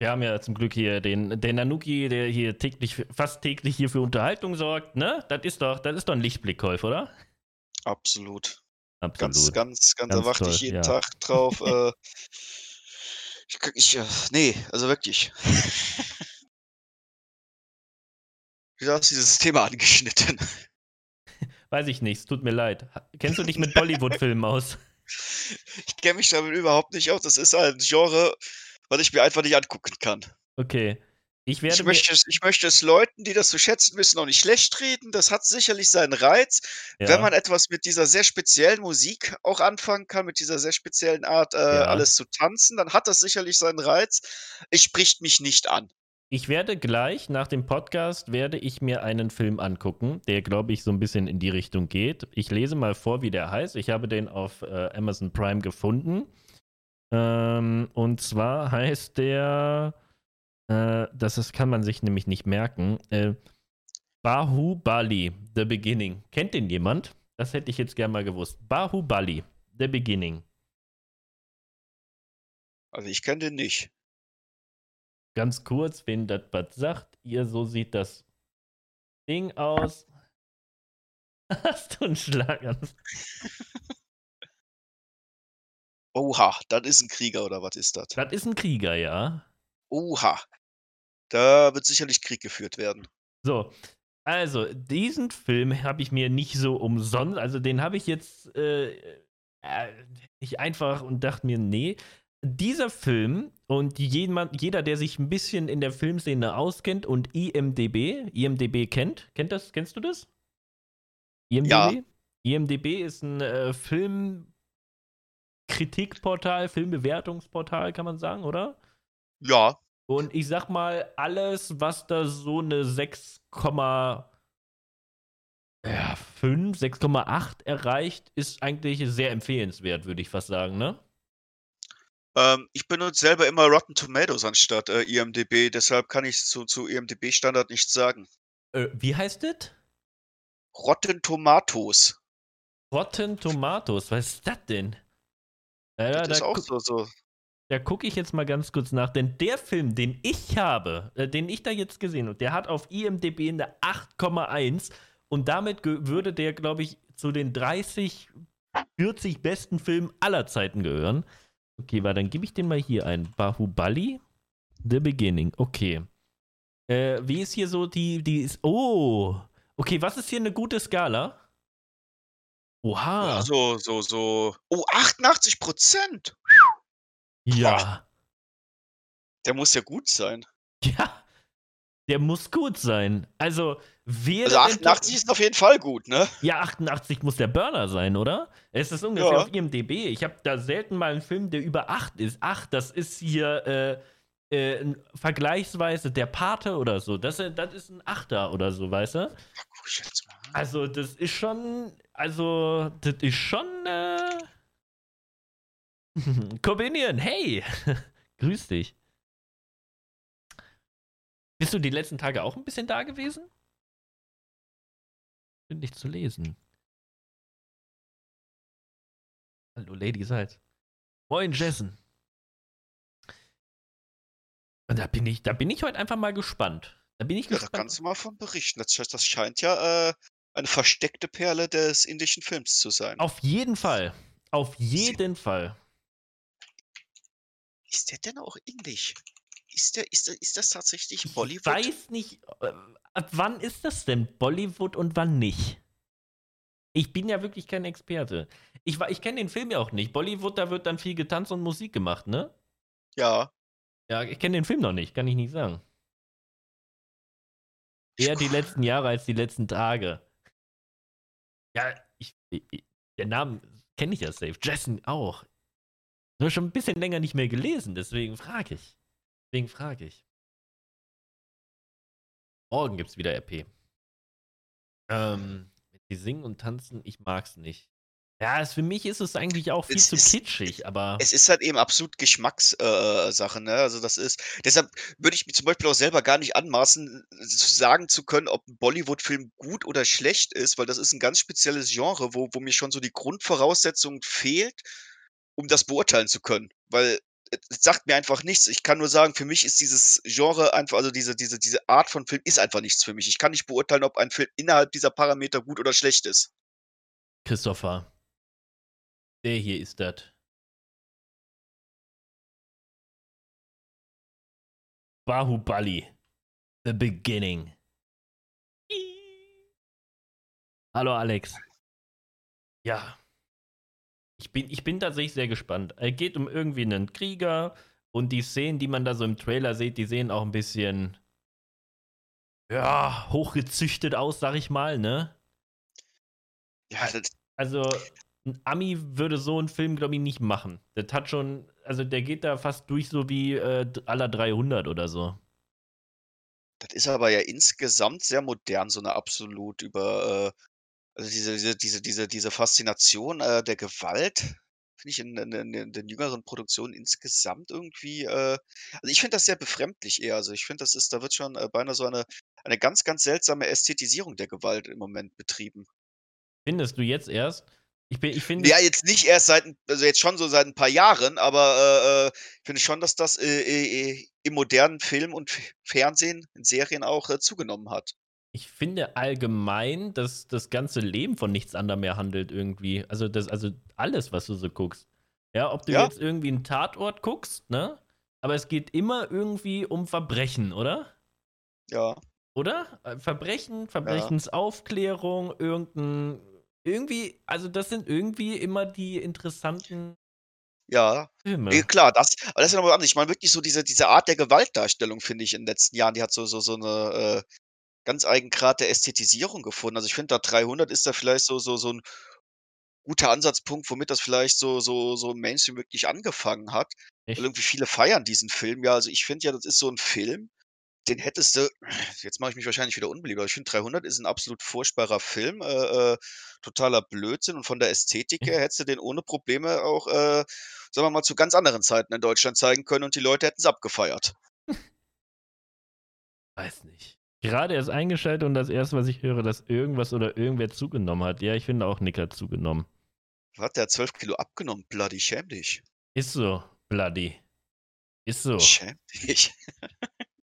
Wir haben ja zum Glück hier den, den Nanuki, der hier täglich, fast täglich hier für Unterhaltung sorgt, ne? Das ist doch, das ist doch ein Lichtblick-Käuf, oder? Absolut. Absolut. Ganz, ganz, ganz, Ganz warte ich jeden ja. Tag drauf. äh, ich, ich, äh, nee, also wirklich. Wieso hast du dieses Thema angeschnitten? Weiß ich nicht, es tut mir leid. Kennst du dich mit Bollywood-Filmen aus? Ich kenne mich damit überhaupt nicht aus. Das ist halt ein Genre, was ich mir einfach nicht angucken kann. Okay. Ich Ich möchte, es, ich möchte es Leuten, die das zu schätzen wissen, auch nicht schlecht reden. Das hat sicherlich seinen Reiz. ja, Wenn man etwas mit dieser sehr speziellen Musik auch anfangen kann, mit dieser sehr speziellen Art, äh, Ja. alles zu tanzen, dann hat das sicherlich seinen Reiz. Es spricht mich nicht an. ich werde gleich nach dem Podcast werde ich mir einen Film angucken, der glaube ich so ein bisschen in die Richtung geht. Ich lese mal vor, wie der heißt. Ich habe den auf äh, Amazon Prime gefunden. Ähm, und zwar heißt der, äh, das ist, kann man sich nämlich nicht merken, äh, Bahubali, The Beginning. Kennt den jemand? Das hätte ich jetzt gern mal gewusst. Bahubali, The Beginning. Also ich kenne den nicht. Ganz kurz, wenn das was sagt, ihr, so sieht das Ding aus. Hast du einen Schlag an? Oha, das ist ein Krieger oder was ist das? Das ist ein Krieger, ja. Oha. Da wird sicherlich Krieg geführt werden. So, also, diesen Film habe ich mir nicht so umsonst, also den habe ich jetzt äh, äh, nicht einfach und dachte mir, nee. Dieser Film und jemand, jeder, der sich ein bisschen in der Filmszene auskennt und IMDB, IMDB kennt, kennt das, kennst du das? IMDB? Ja. IMDB ist ein äh, Filmkritikportal, Filmbewertungsportal, kann man sagen, oder? Ja, Und ich sag mal, alles, was da so eine 6,5, 6,8 erreicht, ist eigentlich sehr empfehlenswert, würde ich fast sagen, ne? Ähm, ich benutze selber immer Rotten Tomatoes anstatt, äh, IMDb, deshalb kann ich zu zu IMDb-Standard nichts sagen. Äh, wie heißt das? Rotten Tomatoes. Rotten Tomatoes, was ist das denn? Ja, Das ist da auch gu so so da gucke ich jetzt mal ganz kurz nach, denn der Film, den ich habe, äh, den ich da jetzt gesehen habe, der hat auf IMDb eine 8,1 und damit würde der, glaube ich, zu den 30, 40 besten Filmen aller Zeiten gehören. Okay, warte, dann gebe ich den mal hier ein. Bahubali, The Beginning. Okay. Äh, wie ist hier so die, die ist, oh, okay, was ist hier eine gute Skala? Oha. ja, so so so oh, 88% Ja. Der muss ja gut sein. Ja. Der muss gut sein. Also, wäre Also denn to- 88 ist auf jeden Fall gut, ne? Ja, 88 muss der Burner sein, oder? Es ist ungefähr Ja. auf IMDb. Ich habe da selten mal einen Film, der über 8 ist. 8, das ist hier äh, äh, vergleichsweise der Pate oder so. Das, äh, das ist ein Achter oder so, weißt du? Ich jetzt mal. Also, das ist schon. Also, das ist schon. Äh... Corbinian, hey! Grüß dich. Bist du die letzten Tage auch ein bisschen da gewesen? Bin nicht zu lesen. Hallo, Lady Salz. Moin, Jessen. Und da bin ich, da bin ich heute einfach mal gespannt. Da bin ich Ja, da gespannt. kannst du mal von berichten. Das das scheint ja, äh, eine versteckte Perle des indischen Films zu sein. Auf jeden Fall. Auf jeden Fall. Ist der denn auch indisch? Ist der ist der ist das tatsächlich Ich Bollywood? weiß nicht, äh, ab wann ist das denn Bollywood und wann nicht? Ich bin ja wirklich kein Experte. Ich, ich kenne den Film ja auch nicht. Bollywood, da wird dann viel getanzt und Musik gemacht, ne? Ja. Ja, ich kenne den Film noch nicht, kann ich nicht sagen. Eher die letzten Jahre als die letzten Tage. Ja, ich, ich, der Name kenne ich ja safe. Jason auch. Nur schon ein bisschen länger nicht mehr gelesen, deswegen frage ich. Deswegen frage ich. Morgen gibt's wieder RP. Ähm, die singen und tanzen, ich mag's nicht. Ja, es, für mich ist es eigentlich auch viel Es zu ist- kitschig, aber. Es ist halt eben absolut Geschmackssache, äh, Sache, ne? Also das ist deshalb würde ich mir zum Beispiel auch selber gar nicht anmaßen, äh, zu sagen zu können, ob 'n Bollywood-Film gut oder schlecht ist, weil das ist 'n ganz spezielles Genre, wo wo mir schon so die Grundvoraussetzung fehlt, um das beurteilen zu können. Weil es es sagt mir einfach nichts. Ich kann nur sagen, für mich ist dieses Genre einfach also diese diese diese Art von Film ist einfach nichts für mich. Ich kann nicht beurteilen, ob ein Film innerhalb dieser Parameter gut oder schlecht ist. Christopher. Der hier ist das. Bahubali. The Beginning. Hallo Alex. Ja. Ich bin, ich bin tatsächlich sehr gespannt. Es geht um irgendwie einen Krieger und die Szenen, die man da so im Trailer sieht, die sehen auch ein bisschen ja, hochgezüchtet aus, sag ich mal, ne? Ja, das Also, ein Ami würde so einen Film, glaube ich, nicht machen. Das hat schon, also der geht da fast durch so wie äh, aller 300 oder so. Das ist aber ja insgesamt sehr modern, so 'ne absolut über, äh also diese diese diese diese diese Faszination, äh, der Gewalt finde ich in in in in den jüngeren Produktionen insgesamt irgendwie, äh also ich finde das sehr befremdlich eher. Also ich finde, das ist da wird schon, äh, beinahe so eine eine ganz, ganz seltsame Ästhetisierung der Gewalt im Moment betrieben. Findest du jetzt erst? Ich, bin, ich finde, Ja, jetzt nicht erst seit also jetzt schon so seit 'n paar Jahren, aber, äh, äh, ich finde schon, dass das, äh, äh, im modernen Film und Fernsehen, in Serien auch, äh, zugenommen hat. ich finde allgemein, dass das ganze Leben von nichts anderem mehr handelt irgendwie. Also, das, also alles, was du so guckst. Ja, ob du Ja. jetzt irgendwie einen Tatort guckst, ne? Aber es geht immer irgendwie um Verbrechen, oder? Ja. Oder? Äh, Verbrechen, Verbrechensaufklärung, irgendein. Irgendwie, also das sind irgendwie immer die interessanten Ja. Filme. Ne, klar, das aber das ist ja noch was anderes. Ich meine wirklich so diese diese Art der Gewaltdarstellung, finde ich in den letzten Jahren, die hat so so so 'ne, äh, ganz eigenen Grad der Ästhetisierung gefunden. Also, ich finde, da 300 ist da vielleicht so so so 'n guter Ansatzpunkt, womit das vielleicht so so so Mainstream wirklich angefangen hat. Echt? Weil irgendwie viele feiern diesen Film ja. Also, ich finde ja, das ist so 'n Film, den hättest du jetzt mache ich mich wahrscheinlich wieder unbeliebt, aber ich finde 300 ist 'n absolut furchtbarer Film, äh, äh, totaler Blödsinn und von der Ästhetik her hättest du den ohne Probleme auch, äh, sagen wir mal, zu ganz anderen Zeiten in Deutschland zeigen können und die Leute hätten's abgefeiert. Weiß nicht. Gerade erst eingeschaltet und das erste, was ich höre, dass irgendwas oder irgendwer zugenommen hat. Ja, ich finde auch, Nick hat zugenommen. Was, der hat 12 Kilo abgenommen. Bloody, schäm dich. Ist so, Bloody. Ist so. Schäm dich.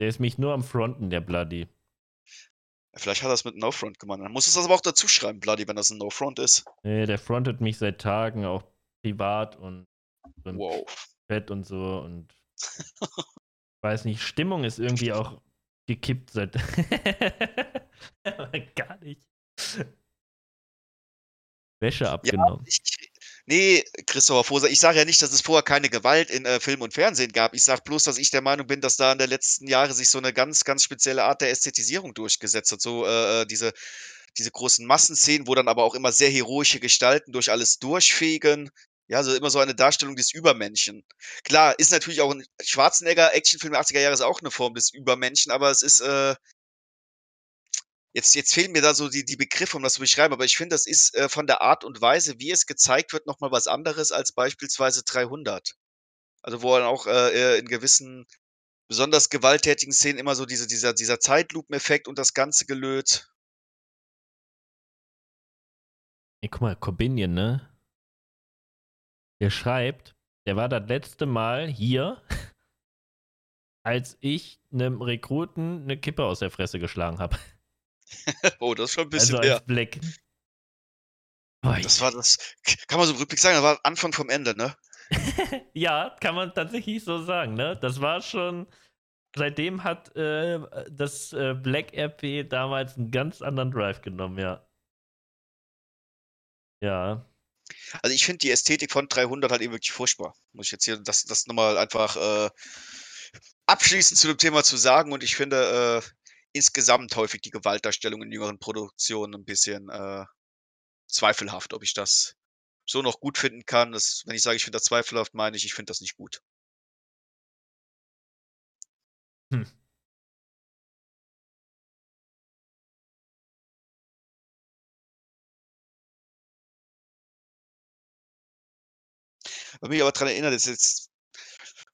Der ist mich nur am Fronten, der Bloody. Vielleicht hat er's mit No Front gemacht. Dann musst du's aber auch dazu schreiben, Bloody, wenn das 'n No Front ist. Ne, der frontet mich seit Tagen, auch privat und und Wow. Chat und so und weiß nicht, Stimmung ist irgendwie auch gekippt seit gar nicht. Wäsche Ja, abgenommen. ich ne, Christopher Foser, ich sage ja nicht, dass es vorher keine Gewalt in, äh, Film und Fernsehen gab. Ich sage bloß, dass ich der Meinung bin, dass da in der letzten Jahre sich so 'ne ganz, ganz spezielle Art der Ästhetisierung durchgesetzt hat. So, äh, äh, diese diese großen Massenszenen, wo dann aber auch immer sehr heroische Gestalten durch alles durchfegen. Ja, also immer so eine Darstellung des Übermenschen. Klar, ist natürlich auch 'n Schwarzenegger-Actionfilm der 80er Jahre ist auch 'ne Form des Übermenschen, aber es ist, äh jetzt jetzt fehlen mir da so die die Begriffe, um das zu beschreiben, aber ich finde, das ist, äh, von der Art und Weise, wie es gezeigt wird, noch mal was anderes als beispielsweise 300. Also, wo dann auch, äh, äh, in gewissen besonders gewalttätigen Szenen immer so diese dieser dieser Zeitlupeneffekt und das ganze Gelöt. Ey, guck mal, Corbinian, ne? Der schreibt, der war das letzte Mal hier, als ich 'nem Rekruten 'ne Kippe aus der Fresse geschlagen habe. Oh, das ist schon 'n bisschen Also, her. als Black. Das war das kann man so im Rückblick sagen, das war Anfang vom Ende, ne? Ja, kann man tatsächlich so sagen, ne? Das war schon seitdem hat, äh, das, äh, Black RP damals 'n ganz anderen Drive genommen, ja. Ja. Also, ich finde die Ästhetik von 300 halt eben wirklich furchtbar. Muss ich jetzt hier das das noch mal einfach, äh, abschließend zu dem Thema zu sagen und ich finde, äh, insgesamt häufig die Gewaltdarstellung in jüngeren Produktionen 'n bisschen, äh, zweifelhaft, ob ich das so noch gut finden kann. Das wenn ich sage, ich finde das zweifelhaft, meine ich, ich finde das nicht gut. Hm. Was mich aber dran erinnert, ist jetzt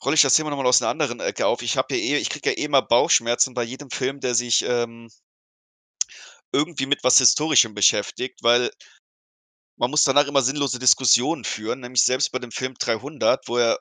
rolle ich das Thema noch mal aus 'ner anderen Ecke auf. Ich habe ja eh ich kriege ja eh immer Bauchschmerzen bei jedem Film, der sich, ähm irgendwie mit was Historischem beschäftigt, weil man muss danach immer sinnlose Diskussionen führen, nämlich selbst bei dem Film 300, wo ja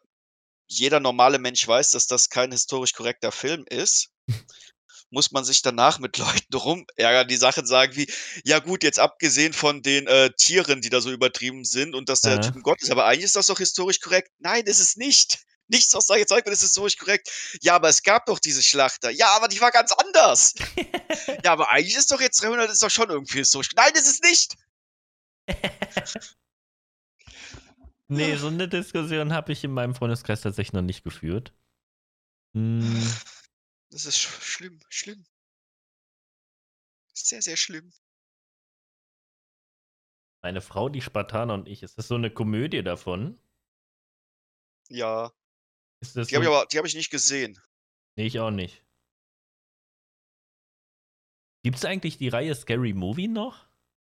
jeder normale Mensch weiß, dass das kein historisch korrekter Film ist, muss man sich danach mit Leuten rumärgern, die Sachen sagen wie: „Ja gut, jetzt abgesehen von den, äh, Tieren, die da so übertrieben sind und dass der Typ Aha. 'n Gott ist, aber eigentlich ist das doch historisch korrekt.“ Nein, ist es nicht. Nichts, was da gezeigt wird, ist historisch korrekt. Ja, aber es gab doch diese Schlachter. Ja, aber die war ganz anders. Ja, aber eigentlich ist doch jetzt 300 ist doch schon irgendwie historisch. Nein, ist es nicht. Ne, so 'ne Diskussion habe ich in meinem Freundeskreis tatsächlich noch nicht geführt. Hm. Das ist sch schlimm, schlimm. Sehr, sehr schlimm. Meine Frau, die Spartaner und ich. Ist das so 'ne Komödie davon? Ja. Ist das Die habe ich aber die habe ich nicht gesehen. Ne, ich auch nicht. Gibt's eigentlich die Reihe Scary Movie noch?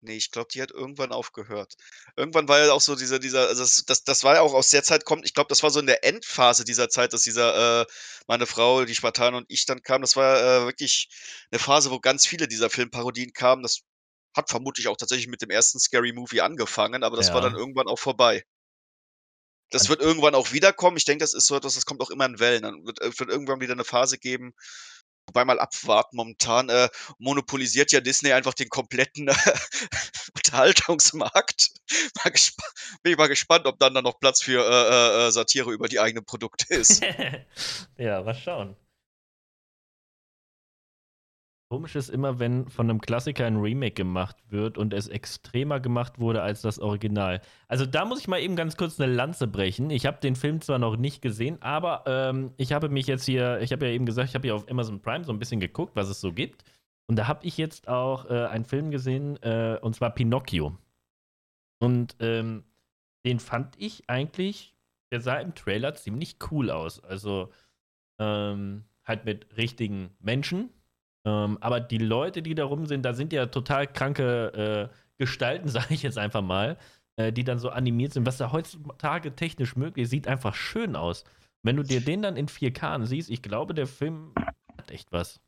Ne, ich glaube, die hat irgendwann aufgehört. Irgendwann war ja auch so dieser dieser also, das das das war ja auch aus der Zeit kommt ich glaube, das war so in der Endphase dieser Zeit, dass dieser, äh meine Frau, die Spartaner und ich dann kamen. Das war, äh, wirklich 'ne Phase, wo ganz viele dieser Filmparodien kamen. Das hat vermutlich auch tatsächlich mit dem ersten Scary Movie angefangen, aber das war dann Ja. irgendwann auch vorbei. Das wird irgendwann auch wiederkommen. Ich denke, das ist so etwas, das kommt auch immer in Wellen. Dann wird äh, wird irgendwann wieder 'ne Phase geben wobei mal abwarten, momentan, äh, monopolisiert ja Disney einfach den kompletten Unterhaltungsmarkt. Mal gespa bin ich mal gespannt, ob dann da noch Platz für, äh, äh, äh, Satire über die eigenen Produkte ist. Ja, mal schauen. Komisch ist immer, wenn von 'nem Klassiker 'n Remake gemacht wird und es extremer gemacht wurde als das Original. Also, da muss ich mal eben ganz kurz 'ne Lanze brechen. Ich habe den Film zwar noch nicht gesehen, aber, ähm, ich habe mich jetzt hier ich habe ja eben gesagt, ich habe hier auf Amazon Prime so 'n bisschen geguckt, was es so gibt. Und da habe ich jetzt auch, äh, einen Film gesehen, äh, und zwar Pinocchio. Und, ähm, den fand ich eigentlich der sah im Trailer ziemlich cool aus. Also ähm, halt mit richtigen Menschen. Ähm, aber die Leute, die da rum sind, da sind ja total kranke äh, Gestalten, sage ich jetzt einfach mal, äh, die dann so animiert sind. Was da heutzutage technisch möglich ist, sieht einfach schön aus. Wenn du dir den dann in 4K siehst, ich glaube, der Film hat echt was.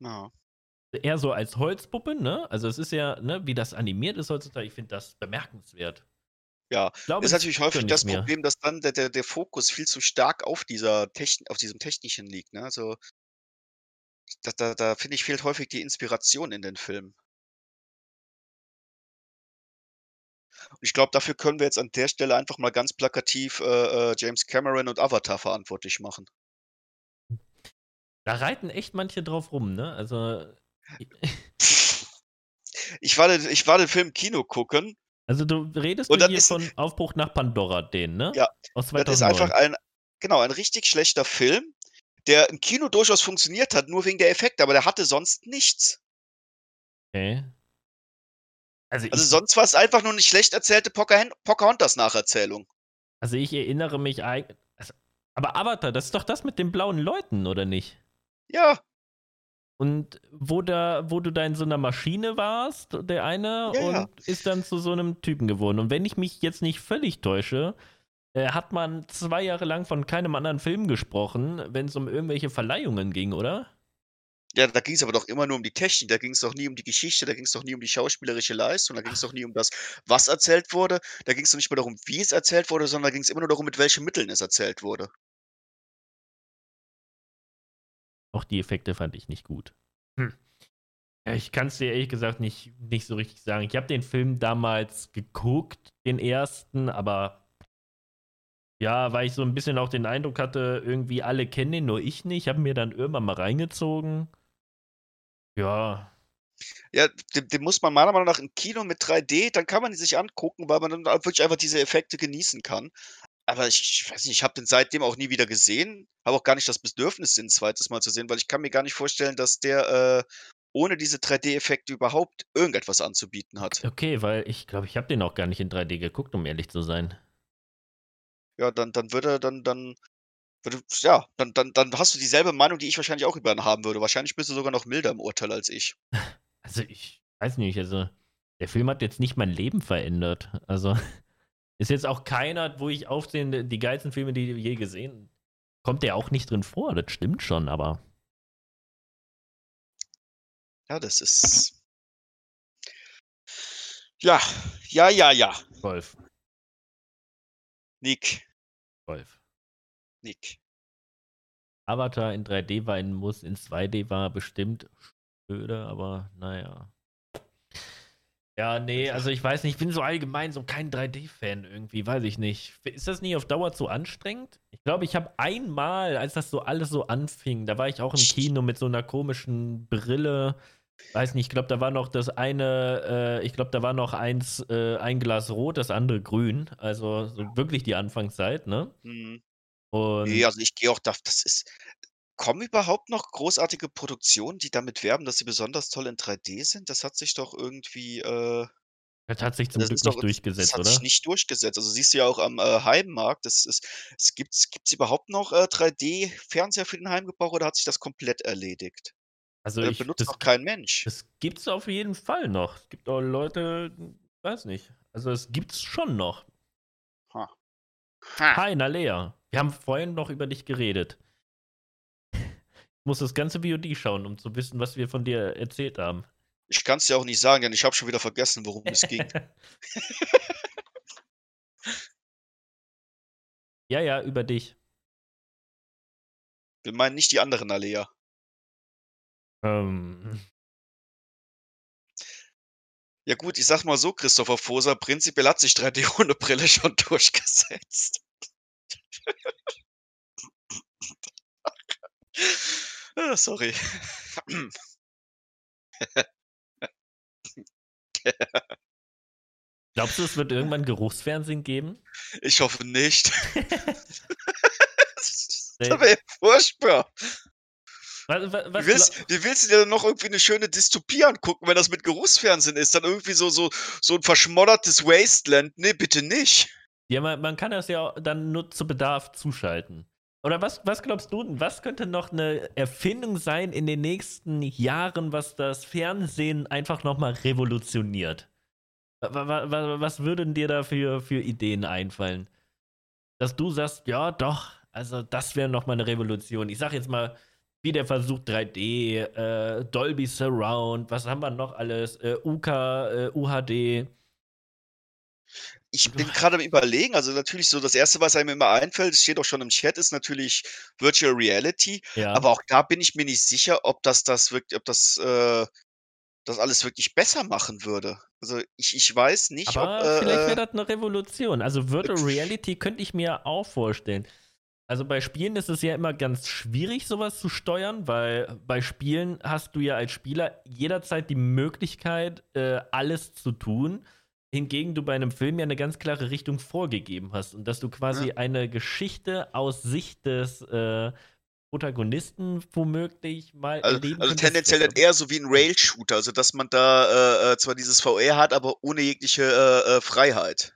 Ja. Eher so als Holzpuppe, ne? Also es ist ja, ne, wie das animiert ist heutzutage, ich finde das bemerkenswert. Ja, glaube, ist natürlich häufig das. Problem, dass dann der, der, der Fokus viel zu stark auf dieser Techn auf diesem Technischen liegt. Ne? Also da, da, da finde ich, fehlt häufig die Inspiration in den Filmen. Und ich glaube, dafür können wir jetzt an der Stelle einfach mal ganz plakativ äh, äh, James Cameron und Avatar verantwortlich machen. Da reiten echt manche drauf rum, ne? Also, Ich war, den, ich war den Film Kino gucken. Also du redest Und du hier von Aufbruch nach Pandora, den, ne? Ja, Aus Das 2009. ist einfach ein, genau, ein richtig schlechter Film, der im Kino durchaus funktioniert hat, nur wegen der Effekte, aber der hatte sonst nichts. okay. Also, Also sonst war es einfach nur eine schlecht erzählte Pocahon- Pocahontas-Nacherzählung. also ich erinnere mich eigentlich. Also, aber Avatar, das ist doch das mit den blauen Leuten, oder nicht? Ja, Und wo da, wo du da in so einer Maschine warst, der eine, Ja, und ja. ist dann zu so einem Typen geworden. Und wenn ich mich jetzt nicht völlig täusche, äh, hat man zwei Jahre lang von keinem anderen Film gesprochen, wenn es um irgendwelche Verleihungen ging, oder? ja, da ging es aber doch immer nur um die Technik, da ging es doch nie um die Geschichte, da ging es doch nie um die schauspielerische Leistung, da ging es doch nie um das, was erzählt wurde, da ging es doch nicht mehr darum, wie es erzählt wurde, sondern da ging es immer nur darum, mit welchen Mitteln es erzählt wurde. Auch die Effekte fand ich nicht gut. Hm. Ja, ich kann es dir ehrlich gesagt nicht, nicht so richtig sagen. Ich habe den Film damals geguckt, den ersten, aber ja, weil ich so ein bisschen auch den Eindruck hatte, irgendwie alle kennen den, nur ich nicht. habe mir dann irgendwann mal reingezogen. Ja, Ja, den, den muss man meiner Meinung nach im Kino mit 3D, dann kann man ihn sich angucken, weil man dann auch wirklich einfach diese Effekte genießen kann. Aber ich, ich weiß nicht, ich habe den seitdem auch nie wieder gesehen, habe auch gar nicht das Bedürfnis, den ein zweites Mal zu sehen, weil ich kann mir gar nicht vorstellen, dass der äh, ohne diese 3D-Effekte überhaupt irgendetwas anzubieten hat. okay, weil ich glaube, ich habe den auch gar nicht in 3D geguckt, um ehrlich zu sein. Ja, dann, dann würde, dann, dann, würde, ja, dann, dann, dann hast du dieselbe Meinung, die ich wahrscheinlich auch über ihn haben würde. Wahrscheinlich bist du sogar noch milder im Urteil als ich. Also ich weiß nicht, also der Film hat jetzt nicht mein Leben verändert. Also ist jetzt auch keiner, wo ich aufsehen, die geilsten Filme, die je gesehen, kommt der auch nicht drin vor. Das stimmt schon, aber Ja, das ist. Ja, ja, ja, ja. Wolf, Nick, Wolf. Nick. Avatar in 3D war ein Muss, in 2D war bestimmt öde, aber naja. Ja, nee, also ich weiß nicht, ich bin so allgemein so kein 3D-Fan irgendwie, weiß ich nicht. Ist das nicht auf Dauer zu anstrengend? Ich glaube, ich habe einmal, als das so alles so anfing, da war ich auch im Kino mit so einer komischen Brille. Weiß nicht, ich glaube, da war noch das eine, äh, ich glaube, da war noch eins, äh, ein Glas rot, das andere grün. Also so wirklich die Anfangszeit, ne? Hm. Und Nee, also ich gehe auch da, das ist. Kommen überhaupt noch großartige Produktionen, die damit werben, dass sie besonders toll in 3D sind? Das hat sich doch irgendwie. Äh, das hat sich zum das Glück ist nicht doch, durchgesetzt, das hat oder? sich nicht durchgesetzt. Also siehst du ja auch am äh, Heimmarkt, das ist, es gibt es überhaupt noch äh, 3D-Fernseher für den Heimgebrauch oder hat sich das komplett erledigt? Also Äh, ich, benutzt das, noch kein Mensch. das gibt's auf jeden Fall noch. Es gibt auch Leute, weiß nicht. Also es gibt's schon noch. Ha. Hi, Nalea. Wir haben vorhin noch über dich geredet. Ich muss das ganze VOD schauen, um zu wissen, was wir von dir erzählt haben. Ich kann es dir auch nicht sagen, denn ich habe schon wieder vergessen, worum es ging. ja, ja, über dich. Wir meinen nicht die anderen Alea. Ähm, Ja gut, ich sag mal so, Christopher Foser, prinzipiell hat sich 3D ohne Brille schon durchgesetzt. Ah, Sorry. glaubst du, es wird irgendwann Geruchsfernsehen geben? Ich hoffe nicht. Das wäre ja furchtbar. Was, was, Wie willst, wie willst du dir denn noch irgendwie eine schöne Dystopie angucken, wenn das mit Geruchsfernsehen ist? Dann irgendwie so, so, so ein verschmoddertes Wasteland? Nee, bitte nicht. Ja, man, man kann das ja dann nur zu Bedarf zuschalten. Oder was, was glaubst du, was könnte noch eine Erfindung sein in den nächsten Jahren, was das Fernsehen einfach nochmal revolutioniert? Was würden dir da für, für Ideen einfallen? Dass du sagst, ja, doch, also das wäre nochmal eine Revolution. Ich sag jetzt mal, wie der Versuch 3D, äh, Dolby Surround, was haben wir noch alles? Äh, UK, äh, UHD. Ich bin gerade am Überlegen, also natürlich so das Erste, was einem immer einfällt, es steht auch schon im Chat, ist natürlich Virtual Reality. Ja. Aber auch da bin ich mir nicht sicher, ob das das wirkt, ob das, äh, das alles wirklich besser machen würde. Also ich, ich weiß nicht, Aber ob. Äh, vielleicht wäre äh, das eine Revolution. Also Virtual Reality könnte ich mir auch vorstellen. Also bei Spielen ist es ja immer ganz schwierig, sowas zu steuern, weil bei Spielen hast du ja als Spieler jederzeit die Möglichkeit, äh, alles zu tun. Hingegen du bei einem Film ja eine ganz klare Richtung vorgegeben hast und dass du quasi Ja. eine Geschichte aus Sicht des äh, Protagonisten womöglich mal also, erleben also tendenziell dann eher so wie ein Rail-Shooter, also dass man da äh, äh, zwar dieses VR hat, aber ohne jegliche äh, äh, Freiheit.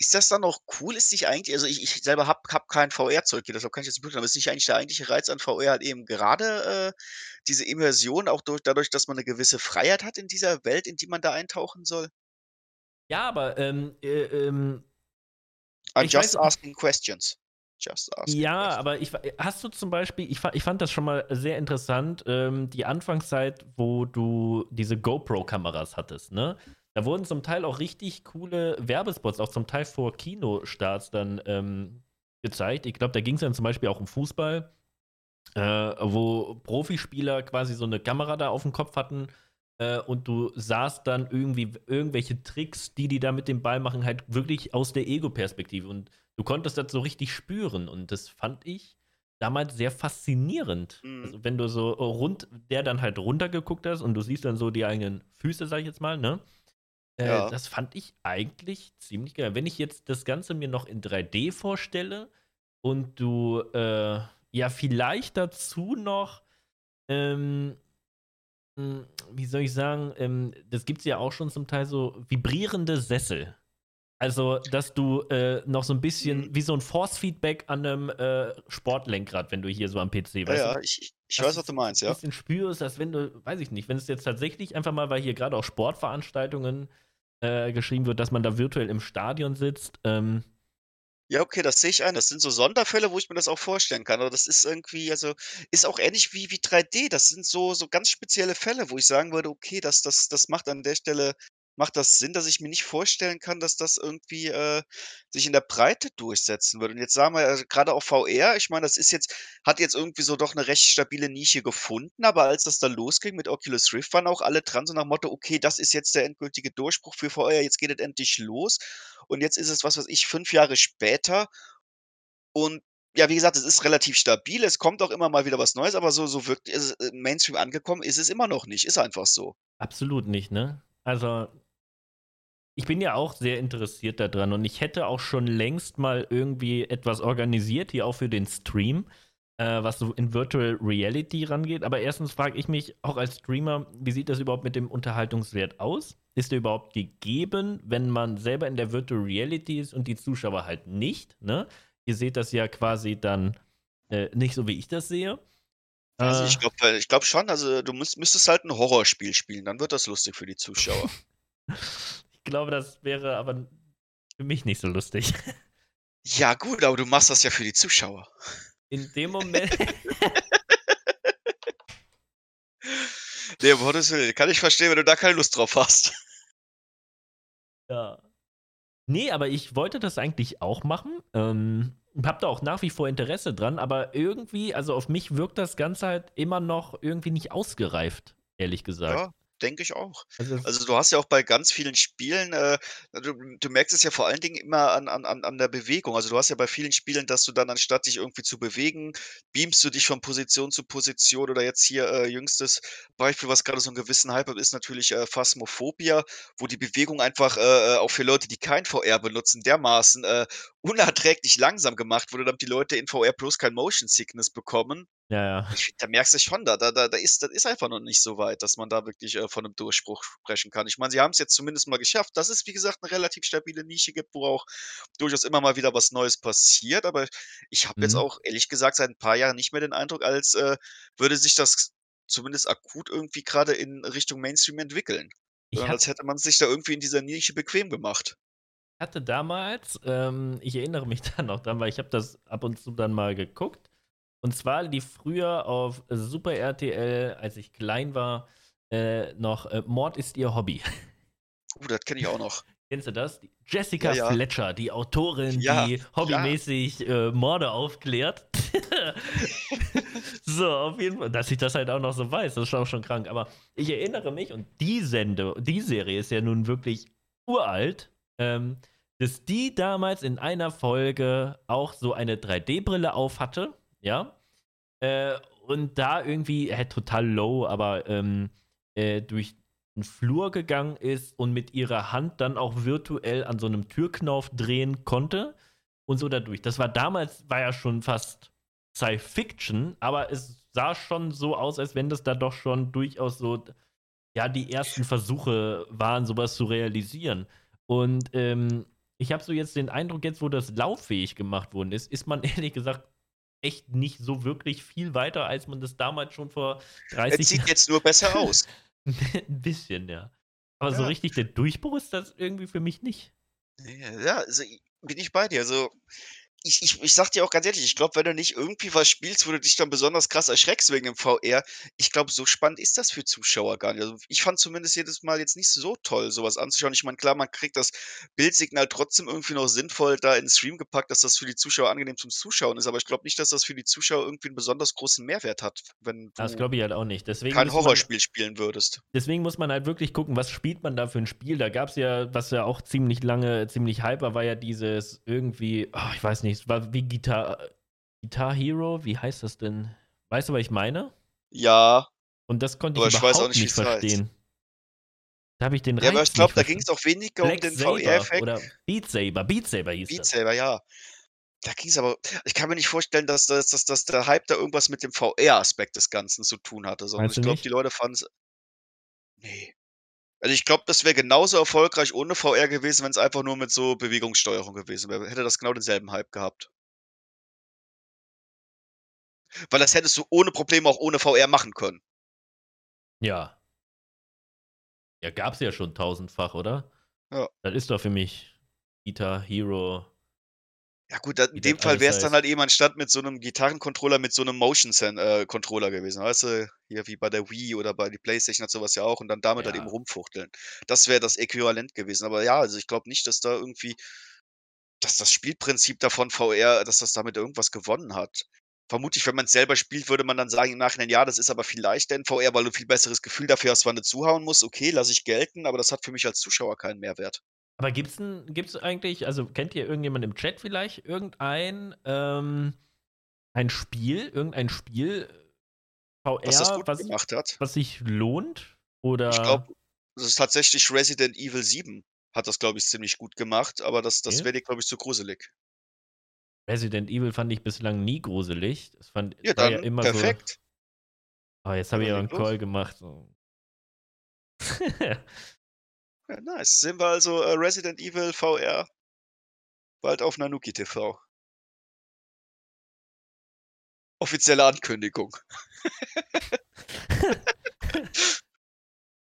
Ist das dann noch cool? Ist nicht eigentlich, also ich, ich selber habe hab kein VR-Zeug hier, deshalb kann ich das nicht beurteilen, aber ist nicht eigentlich der eigentliche Reiz an VR halt eben gerade äh, diese Immersion, auch durch, dadurch, dass man eine gewisse Freiheit hat in dieser Welt, in die man da eintauchen soll? Ja, aber ähm, äh, ähm, I'm Ich just weiß- asking questions. Just asking Ja, questions. aber ich, hast du zum Beispiel, ich, ich fand das schon mal sehr interessant, ähm, die Anfangszeit, wo du diese GoPro-Kameras hattest, ne? Da wurden zum Teil auch richtig coole Werbespots, auch zum Teil vor Kinostarts dann ähm, gezeigt. Ich glaube, da ging es dann zum Beispiel auch um Fußball, äh, wo Profispieler quasi so eine Kamera da auf dem Kopf hatten äh, und du sahst dann irgendwie irgendwelche Tricks, die die da mit dem Ball machen, halt wirklich aus der Ego-Perspektive. Und du konntest das so richtig spüren. Und das fand ich damals sehr faszinierend. Mhm. Also wenn du so rund, der dann halt runtergeguckt hast und du siehst dann so die eigenen Füße, sag ich jetzt mal, ne? Äh, Ja. Das fand ich eigentlich ziemlich geil. Wenn ich jetzt das Ganze mir noch in 3D vorstelle und du äh, ja vielleicht dazu noch ähm, wie soll ich sagen, ähm, das gibt es ja auch schon zum Teil so vibrierende Sessel. Also, dass du äh, noch so ein bisschen Mhm. wie so ein Force-Feedback an einem äh, Sportlenkrad, wenn du hier so am PC, Ja, weißt ja, du? ich, ich- weiß, was du meinst, Ein ja. bisschen spürst, dass wenn du, weiß ich nicht, wenn es jetzt tatsächlich einfach mal, weil hier gerade auch Sportveranstaltungen äh, geschrieben wird, dass man da virtuell im Stadion sitzt. Ähm, Ja, okay, das sehe ich ein. Das sind so Sonderfälle, wo ich mir das auch vorstellen kann. Aber das ist irgendwie, also, ist auch ähnlich wie, wie 3D. Das sind so, so ganz spezielle Fälle, wo ich sagen würde, okay, das, das, das macht an der Stelle, macht das Sinn, dass ich mir nicht vorstellen kann, dass das irgendwie äh, sich in der Breite durchsetzen würde. Und jetzt sagen wir, also gerade auch VR, ich meine, das ist jetzt, hat jetzt irgendwie so doch eine recht stabile Nische gefunden, aber als das dann losging mit Oculus Rift, waren auch alle dran, so nach Motto, okay, das ist jetzt der endgültige Durchbruch für VR, jetzt geht es endlich los. Und jetzt ist es, was weiß ich, fünf Jahre später und ja, wie gesagt, es ist relativ stabil. Es kommt auch immer mal wieder was Neues, aber so, so wirklich äh, Mainstream angekommen ist es immer noch nicht. Ist einfach so. absolut nicht, ne? Also, ich bin ja auch sehr interessiert daran und ich hätte auch schon längst mal irgendwie etwas organisiert, hier auch für den Stream, äh, was so in Virtual Reality rangeht. Aber erstens frage ich mich auch als Streamer, wie sieht das überhaupt mit dem Unterhaltungswert aus? Ist der überhaupt gegeben, wenn man selber in der Virtual Reality ist und die Zuschauer halt nicht, ne? Ihr seht das ja quasi dann äh, nicht so, wie ich das sehe. Also Äh, ich glaube ich glaub schon, also du müsst, müsstest halt ein Horrorspiel spielen, dann wird das lustig für die Zuschauer. ich glaube, das wäre aber für mich nicht so lustig. ja, gut, aber du machst das ja für die Zuschauer. In dem Moment. Nee, um Gottes Willen, kann ich verstehen, wenn du da keine Lust drauf hast. ja. Nee, aber ich wollte das eigentlich auch machen. Ähm, hab da auch nach wie vor Interesse dran, aber irgendwie, also auf mich wirkt das Ganze halt immer noch irgendwie nicht ausgereift, ehrlich gesagt. Ja, denke ich auch. Also, Also du hast ja auch bei ganz vielen Spielen, äh, du, du merkst es ja vor allen Dingen immer an, an, an an der Bewegung. Also du hast ja bei vielen Spielen, dass du dann anstatt dich irgendwie zu bewegen, beamst du dich von Position zu Position oder jetzt hier äh, jüngstes Beispiel, was gerade so einen gewissen Hype hat, ist natürlich äh, Phasmophobia, wo die Bewegung einfach äh, äh, auch für Leute, die kein VR benutzen, dermaßen äh, unerträglich langsam gemacht wurde, damit die Leute in VR Plus kein Motion Sickness bekommen. Ja, ja. Ich da merkst du schon, da, da, da ist, das ist einfach noch nicht so weit, dass man da wirklich äh, von einem Durchbruch sprechen kann. Ich meine, sie haben es jetzt zumindest mal geschafft, dass es, wie gesagt, eine relativ stabile Nische gibt, wo auch durchaus immer mal wieder was Neues passiert. Aber ich habe jetzt Mhm. auch, ehrlich gesagt, seit ein paar Jahren nicht mehr den Eindruck, als äh, würde sich das zumindest akut irgendwie gerade in Richtung Mainstream entwickeln. Ich als hätte man sich da irgendwie in dieser Nische bequem gemacht. Hatte damals, ähm, ich erinnere mich da noch dran, weil ich habe das ab und zu dann mal geguckt. Und zwar lief früher auf Super RTL, als ich klein war, äh, noch äh, Mord ist ihr Hobby. Uh, das kenne ich auch noch. Kennst du das? Die Jessica Ja, ja. Fletcher, die Autorin, Ja, die hobbymäßig äh, Morde aufklärt. so, auf jeden Fall, dass ich das halt auch noch so weiß, das ist auch schon krank. Aber ich erinnere mich, und die Sende, die Serie ist ja nun wirklich uralt, ähm, dass die damals in einer Folge auch so eine 3D-Brille auf hatte, ja. Äh, und da irgendwie, äh, total low, aber ähm, äh, durch einen Flur gegangen ist und mit ihrer Hand dann auch virtuell an so einem Türknauf drehen konnte und so dadurch. Das war damals, war ja schon fast Sci-Fiction, aber es sah schon so aus, als wenn das da doch schon durchaus so, ja, die ersten Versuche waren, sowas zu realisieren. Und ähm, ich habe so jetzt den Eindruck, jetzt wo das lauffähig gemacht worden ist, ist man ehrlich gesagt echt nicht so wirklich viel weiter, als man das damals schon vor 30 Es sieht jetzt nur besser aus. ein bisschen, ja. Aber so Ja. richtig der Durchbruch ist das irgendwie für mich nicht. Ja, also bin ich bei dir. Also, ich ich ich sage dir auch ganz ehrlich, ich glaube, wenn du nicht irgendwie was spielst, wo du dich dann besonders krass erschreckst wegen dem VR, ich glaube, so spannend ist das für Zuschauer gar nicht. Also, ich fand zumindest jedes Mal jetzt nicht so toll, so was anzuschauen. Ich meine, klar, man kriegt das Bildsignal trotzdem irgendwie noch sinnvoll da in 'n Stream gepackt, dass das für die Zuschauer angenehm zum Zuschauen ist, aber ich glaube nicht, dass das für die Zuschauer irgendwie 'n besonders großen Mehrwert hat, wenn Das du glaube ich halt auch nicht. Deswegen kein muss man Horrorspiel spielen würdest. deswegen muss man halt wirklich gucken, was spielt man da für ein Spiel. Da gab es ja, was ja auch ziemlich lange, ziemlich hype war, war ja dieses irgendwie, oh, ich weiß nicht, es war wie Guitar Guitar Hero, wie heißt das denn? Weißt du, was ich meine? Ja, Und das konnte ich aber ich überhaupt nicht, nicht heißt. verstehen. Da habe ich den Ja, aber Reiz ich glaube, nicht da verstanden. ging's auch weniger um Black den Saber VR-Effekt. oder Beat Saber, Beat Saber hieß Beat das. Saber, ja. Da ging's aber ich kann mir nicht vorstellen, dass dass dass dass der Hype da irgendwas mit dem VR-Aspekt des Ganzen zu tun hatte, sondern Meinst ich glaube, nicht? die Leute fanden's ne. Also, ich glaube, das wäre genauso erfolgreich ohne VR gewesen, wenn's einfach nur mit so Bewegungssteuerung gewesen wäre. Hätte das genau denselben Hype gehabt. Weil das hättest du ohne Probleme auch ohne VR machen können. Ja. Ja, gab's ja schon tausendfach, oder? Ja. Das ist doch für mich Guitar Hero. Ja gut, in dem Fall alles wär's dann halt eben anstatt mit so 'nem Gitarrencontroller mit so 'nem Motion äh, Controller gewesen, weißt du? Hier wie bei der Wii oder bei die PlayStation hat so was ja auch und dann damit halt eben Ja. rumfuchteln. Das wäre das Äquivalent gewesen. Aber ja, also ich glaube nicht, dass da irgendwie dass das Spielprinzip davon VR dass das damit irgendwas gewonnen hat. Vermutlich, wenn man's selber spielt, würde man dann sagen im Nachhinein: „Ja, das ist aber viel leichter in VR, weil du viel besseres Gefühl dafür hast, wann du zuhauen musst.“ Okay, lasse ich gelten, aber das hat für mich als Zuschauer keinen Mehrwert. Aber gibt's 'n gibt's eigentlich also, kennt ihr irgendjemand im Chat vielleicht irgendein, ähm ein Spiel irgendein Spiel, Was das VR, gut was gemacht hat? was sich lohnt? Ich Oder glaube, das ist tatsächlich Resident Evil 7 hat das, glaube ich, ziemlich gut gemacht, aber das das Okay. wäre dir, glaube ich, zu gruselig. Resident Evil fand ich bislang nie gruselig. Das fand Ja, war ja dann immer so perfekt. Oh, jetzt habe ich dann aber 'n leg los. Call gemacht, so. Ja, nice. Sehen wir also, äh, Resident Evil VR bald auf Nanuki TV. Offizielle Ankündigung.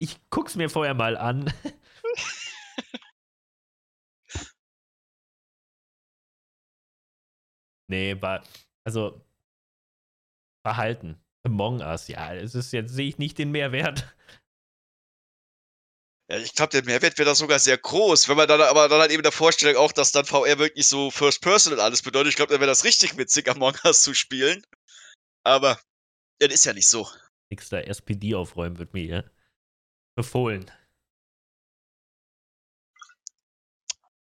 Ich gucke es mir vorher mal an. Ne, war also verhalten. Among Us, ja, es ist jetzt sehe ich nicht den Mehrwert. Ja, ich glaube, der Mehrwert wäre da sogar sehr groß, wenn man dann aber dann halt eben der Vorstellung auch, dass dann VR wirklich so First Person und alles bedeutet. Ich glaube, dann wäre das richtig witzig, Among Us zu spielen. Aber das ist ja nicht so. Nächster SPD aufräumen wird mir hier befohlen.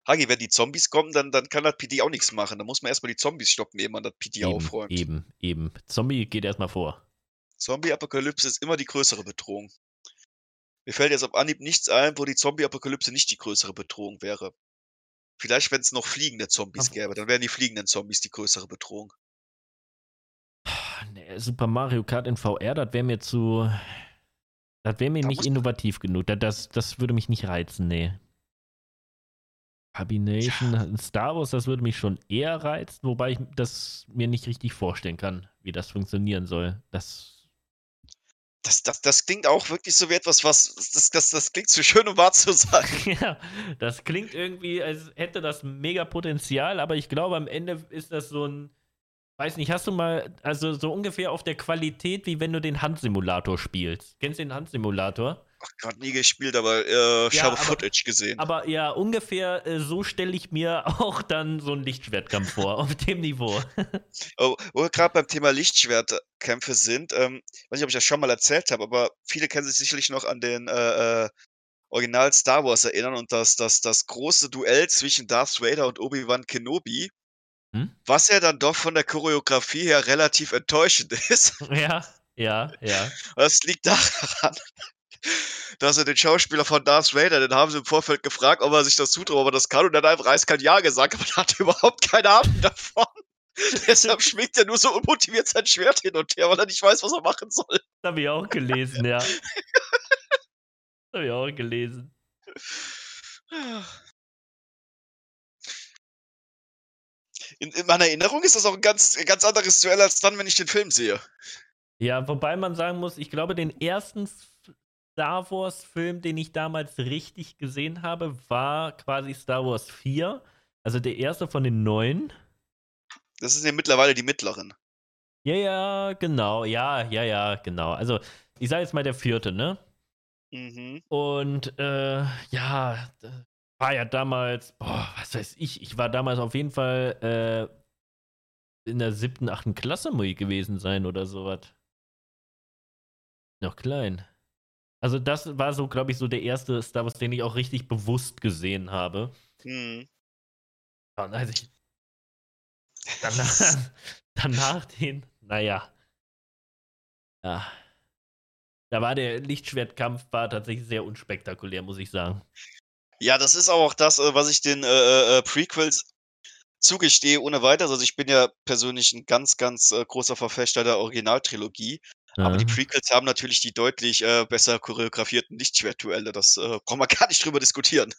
Hagi, wenn die Zombies kommen, dann dann kann das PD auch nix machen. Da muss man erst mal die Zombies stoppen, ehe man das PD Eben, aufräumt. eben, eben. Zombie geht erst mal vor. Zombie-Apokalypse ist immer die größere Bedrohung. Mir fällt jetzt auf Anhieb nichts ein, wo die Zombie-Apokalypse nicht die größere Bedrohung wäre. Vielleicht, wenn's noch fliegende Zombies gäbe, dann wären die fliegenden Zombies die größere Bedrohung. nee, Super Mario Kart in VR, das wäre mir zu. Das wäre mir Da nicht innovativ genug. Das, das, würde mich nicht reizen, nee. Combination, Star Wars, das würde mich schon eher reizen, wobei ich das mir nicht richtig vorstellen kann, wie das funktionieren soll. Das. Das, das, das klingt auch wirklich so wie etwas, was. Das, das, das klingt zu schön, um wahr zu sein. Ja, das klingt irgendwie, als hätte das mega Potenzial, aber ich glaube, am Ende ist das so ein. Weiß nicht, hast du mal, also so ungefähr auf der Qualität, wie wenn du den Handsimulator spielst. Kennst du den Handsimulator? Gott, nie gespielt, aber äh, ich Ja, habe aber- Footage gesehen. Aber ja, ungefähr äh, so stelle ich mir auch dann so einen Lichtschwertkampf vor, auf dem Niveau. Oh, wo wir gerade beim Thema Lichtschwertkämpfe sind, ähm, weiß nicht, ob ich das schon mal erzählt habe, aber viele können sich sicherlich noch an den äh, äh, Original Star Wars erinnern und das, das, das große Duell zwischen Darth Vader und Obi-Wan Kenobi, Hm? was ja dann doch von der Choreografie her relativ enttäuschend ist. ja, ja, ja. Das liegt daran, dass er den Schauspieler von Darth Vader, den haben sie im Vorfeld gefragt, ob er sich das zutraut, ob er das kann, und hat einfach eiskalt Ja gesagt, aber er hatte überhaupt keine Ahnung davon. Deshalb schwingt er nur so unmotiviert sein Schwert hin und her, weil er nicht weiß, was er machen soll. Das habe ich auch gelesen, ja. Das habe ich auch gelesen. In, in meiner Erinnerung ist das auch ein ganz, ganz anderes Duell als dann, wenn ich den Film sehe. Ja, wobei man sagen muss, ich glaube, den ersten Star Wars-Film, den ich damals richtig gesehen habe, war quasi Star Wars 4. Also der erste von den neuen. Das sind ja mittlerweile die mittleren. Ja, ja, genau. Ja, ja, ja, genau. Also, ich sage jetzt mal der vierte, ne? Mhm. Und äh, ja, war ja damals, boah, was weiß ich, ich war damals auf jeden Fall äh, in der siebten, achten Klasse muss ich gewesen sein oder sowas. Noch klein. Also das war so, glaube ich, so der erste Star Wars, den ich auch richtig bewusst gesehen habe. Ja, und als ich danach, danach den, naja. Ja. Da war der Lichtschwertkampf war tatsächlich sehr unspektakulär, muss ich sagen. Ja, das ist auch das, äh, was ich den äh, äh, Prequels zugestehe, ohne weiteres. Also ich bin ja persönlich ein ganz, ganz äh, großer Verfechter der Originaltrilogie. Aber die. Prequels haben natürlich die deutlich äh, besser choreografierten Lichtschwertduelle. Das äh, brauchen wir gar nicht drüber diskutieren.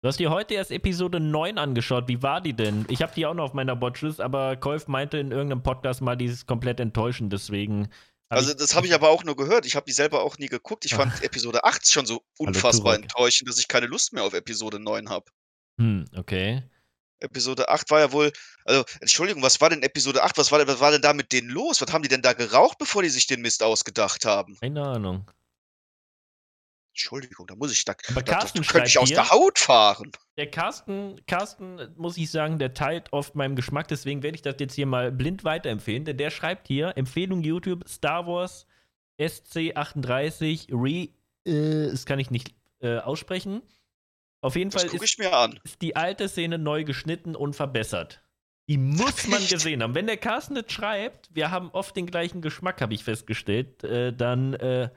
Du hast dir heute erst Episode 9 angeschaut. Wie war die denn? Ich habe die auch noch auf meiner Watchlist, aber Kolf meinte in irgendeinem Podcast mal, die ist komplett enttäuschend, deswegen. Also das habe ich aber auch nur gehört. Ich habe die selber auch nie geguckt. Ich fand Episode 8 schon so unfassbar enttäuschend, dass ich keine Lust mehr auf Episode 9 habe. Hm, okay. Episode 8 war ja wohl, also Entschuldigung, was war denn Episode 8? Was war, denn- was war denn da mit denen los? Was haben die denn da geraucht, bevor die sich den Mist ausgedacht haben? Keine Ahnung. Entschuldigung, da muss ich da, Aber da, da Carsten könnte ich aus hier- der Haut fahren. Der Carsten, Carsten, muss ich sagen, der teilt oft meinem Geschmack, deswegen werde ich das jetzt hier mal blind weiterempfehlen, denn der schreibt hier, Empfehlung YouTube, Star Wars SC38 Re, äh, das kann ich nicht äh, aussprechen. Auf jeden Das Fall ist, ich mir an. ist die alte Szene neu geschnitten und verbessert. Die muss man gesehen haben. Wenn der Carsten das schreibt, wir haben oft den gleichen Geschmack, habe ich festgestellt, äh, dann äh,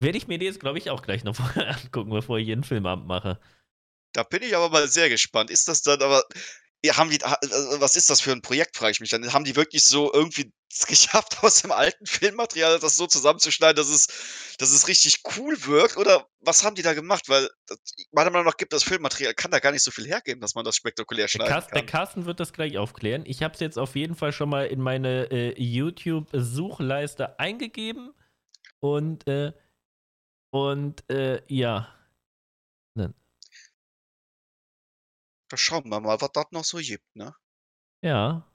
werde ich mir die jetzt, glaube ich, auch gleich noch angucken, bevor ich jeden Filmabend mache. Da bin ich aber mal sehr gespannt. Ist das dann aber, ja, haben die, ha- also was ist das für ein Projekt, frage ich mich dann. Haben die wirklich so irgendwie es geschafft, aus dem alten Filmmaterial das so zusammenzuschneiden, dass es, dass es richtig cool wirkt? Oder was haben die da gemacht? Weil das, meiner Meinung nach gibt das Filmmaterial, kann da gar nicht so viel hergeben, dass man das spektakulär Der, schneiden Carsten, der kann. Carsten wird das gleich aufklären. Ich habe es jetzt auf jeden Fall schon mal in meine äh, YouTube-Suchleiste eingegeben. Und, äh, und, äh, ja. Da schauen wir mal, was das noch so gibt, ne? Ja.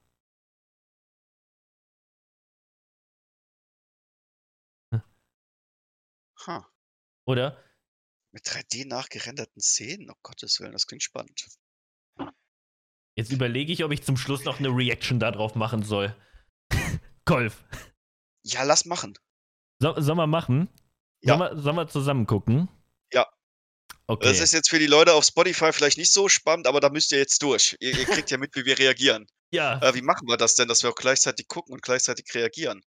Ha. Oder? Mit 3D nachgerenderten Szenen, oh Gottes Willen, das klingt spannend. Jetzt überlege ich, ob ich zum Schluss noch eine Reaction darauf machen soll. Golf. Ja, lass machen. So, sollen wir machen? Ja. Sollen, wir, sollen wir zusammen gucken? Ja. Okay. Das ist jetzt für die Leute auf Spotify vielleicht nicht so spannend, aber da müsst ihr jetzt durch. Ihr, ihr kriegt ja mit, wie wir reagieren. ja, Äh, wie machen wir das denn, dass wir auch gleichzeitig gucken und gleichzeitig reagieren?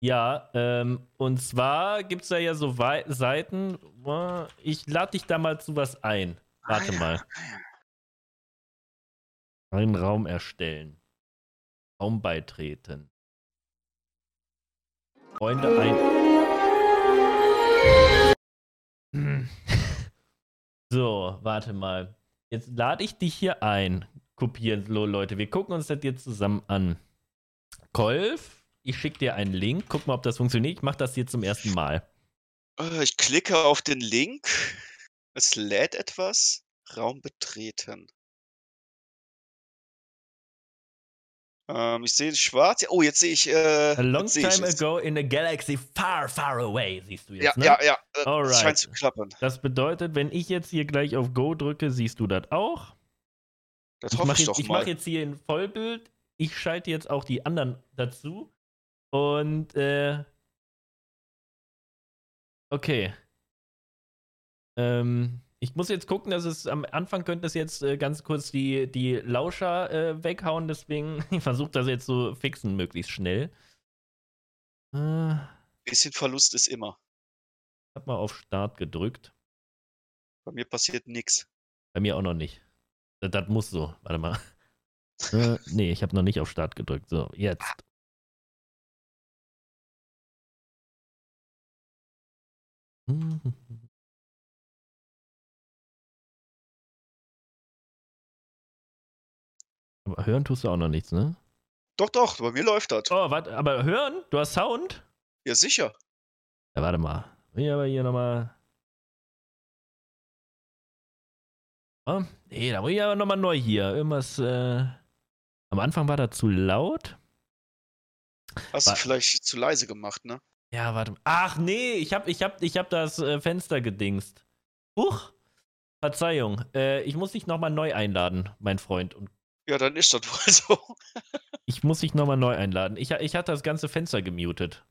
ja. Ähm, und zwar gibt es da ja so Wei Seiten. Ich lade dich da mal zu was ein. Warte Ah, ja. mal. Einen Raum erstellen. Raum beitreten. Freunde ein. Hm. So, warte mal. Jetzt lade ich dich hier ein. Kopieren, Leute. Wir gucken uns das jetzt zusammen an. Kolf, ich schicke dir einen Link. Guck mal, ob das funktioniert. Ich mache das hier zum ersten Mal. Äh, Ich klicke auf den Link. Es lädt etwas. Raum betreten. Ähm, ich sehe schwarz. Oh, jetzt sehe ich. Äh, A long ich time ago in a galaxy far, far away, siehst du jetzt, Ja, ne? ja, ja. Äh, Alright. scheint zu klappen. Das bedeutet, wenn ich jetzt hier gleich auf Go drücke, siehst du das auch. Das Ich hoffe mache ich jetzt, doch ich mal. mach jetzt hier in Vollbild. Ich schalte jetzt auch die anderen dazu. Und, äh. Okay. Ähm, ich muss jetzt gucken, dass es am Anfang könnte es jetzt äh, ganz kurz die, die Lauscher äh, weghauen, deswegen ich versuche das jetzt so fixen, möglichst schnell. Äh, Bisschen Verlust ist immer. hab mal auf Start gedrückt. Bei mir passiert nichts. Bei mir auch noch nicht. Das, das muss so. Warte mal. äh, nee, ich habe noch nicht auf Start gedrückt. So, jetzt. Aber hören tust du auch noch nichts, ne? Doch, doch, bei mir läuft das. Oh, warte, aber hören? Du hast Sound? Ja, sicher. Ja, warte mal. Hier aber hier nochmal. Oh, nee, da muss ich aber nochmal neu hier. Irgendwas, äh. Am Anfang war das zu laut. Hast Wa- du vielleicht zu leise gemacht, ne? Ja, warte. Ach nee, ich hab, ich hab, ich hab das äh, Fenster gedingst. Huch. Verzeihung. Äh, ich muss dich nochmal neu einladen, mein Freund. Und Ja, dann ist das wohl so. ich muss dich nochmal neu einladen. Ich, ich hatte das ganze Fenster gemutet.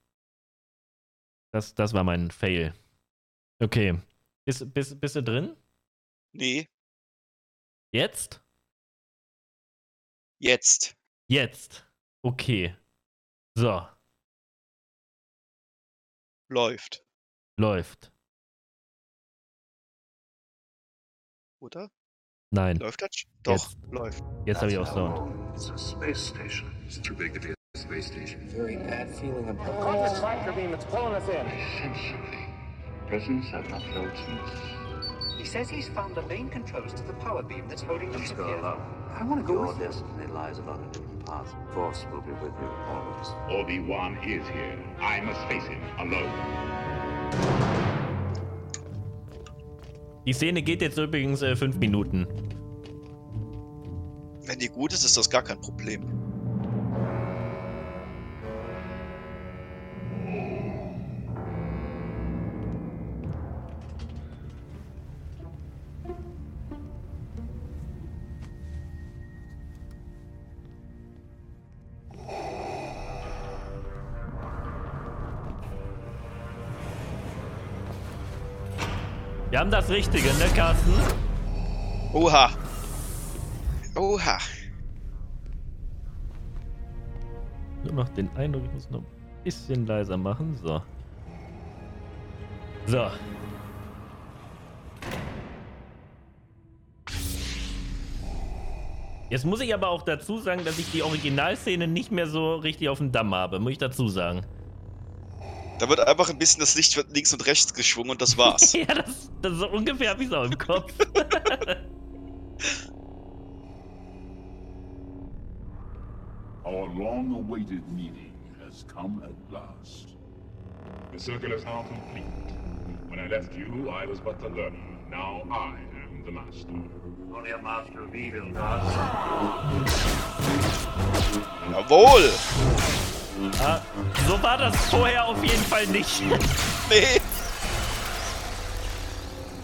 Das, das war mein Fail. Okay. Bist, bist, bist du drin? Nee, Jetzt? jetzt. Jetzt. Okay. So. Läuft. Läuft. Oder? Nein. Läuft das? Doch, Jetzt. läuft. Jetzt habe ich auch Sound. It's. It's very bad feeling about Caught this tractor beam that's pulling us in. Essentially, presence have not felt since. He says he's found the main controls to the power beam that's holding the go here. alone. I want to go Your with you. destiny lies along a different path. Force will be with you always. Obi-Wan is here. I must face him alone. Die Szene geht jetzt übrigens äh, fünf Minuten. Wenn die gut ist, ist das gar kein Problem. Haben das Richtige, ne, Carsten? Oha. Oha. Nur noch den Eindruck, ich muss noch ein bisschen leiser machen. So. So. Jetzt muss ich aber auch dazu sagen, dass ich die Originalszene nicht mehr so richtig auf dem Damm habe. Muss ich dazu sagen. Da wird einfach ein bisschen das Licht links und rechts geschwungen und das war's. ja, das, das ist so ungefähr es auch im Kopf. Our long-awaited meeting has come at last. The circle is now complete. When I left you, I was but the learner. Now I am the master. Only a master of evil gods. Jawohl. Ah, so war das vorher auf jeden Fall nicht. Nee.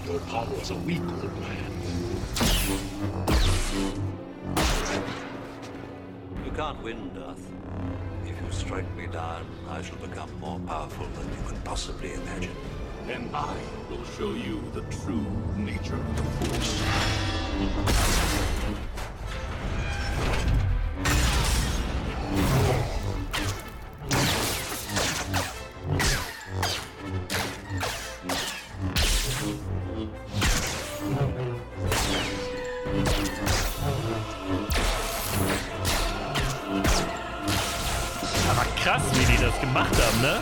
Your powers are weak, old man. You can't win, Darth. If you strike me down, I shall become more powerful than you could possibly imagine. Then I will show you the true nature of the Force. Krass, wie die das gemacht haben, ne?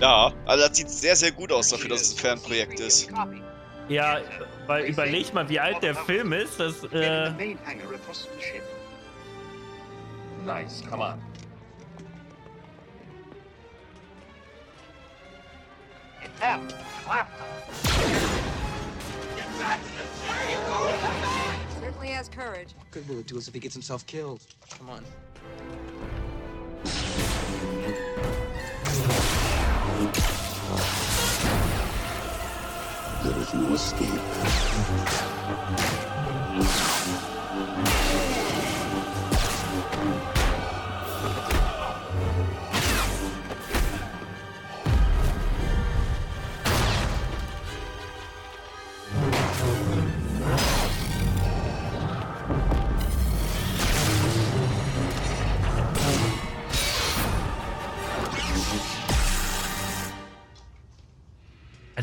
Ja, also das sieht sehr, sehr gut aus dafür, dass es ein Fernprojekt ist. Ja, weil überleg mal, wie alt der Film ist. Das, Get äh. Nice, come on. Certainly has courage. Good will it do us if he gets himself killed? Come on. No escape.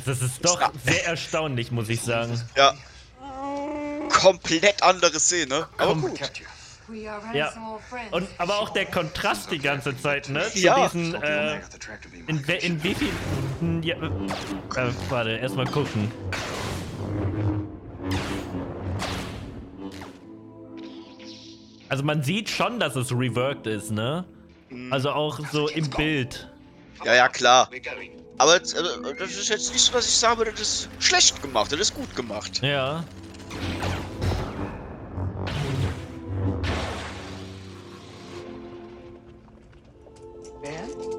Das ist doch sehr erstaunlich, muss ich sagen. Ja. Komplett andere Szene. Aber gut. We are Ja. Und aber auch der Kontrast die ganze Zeit, ne? Zu Ja. diesen, äh, in, we- in wie viel. hm, Ja, äh, warte, erstmal gucken. Also man sieht schon, dass es reworked ist, ne? Also auch so im Bild. Ja, ja, klar. Aber äh, das ist jetzt nicht so, dass ich sagen würde, das ist schlecht gemacht. Das ist gut gemacht. Ja. Ben?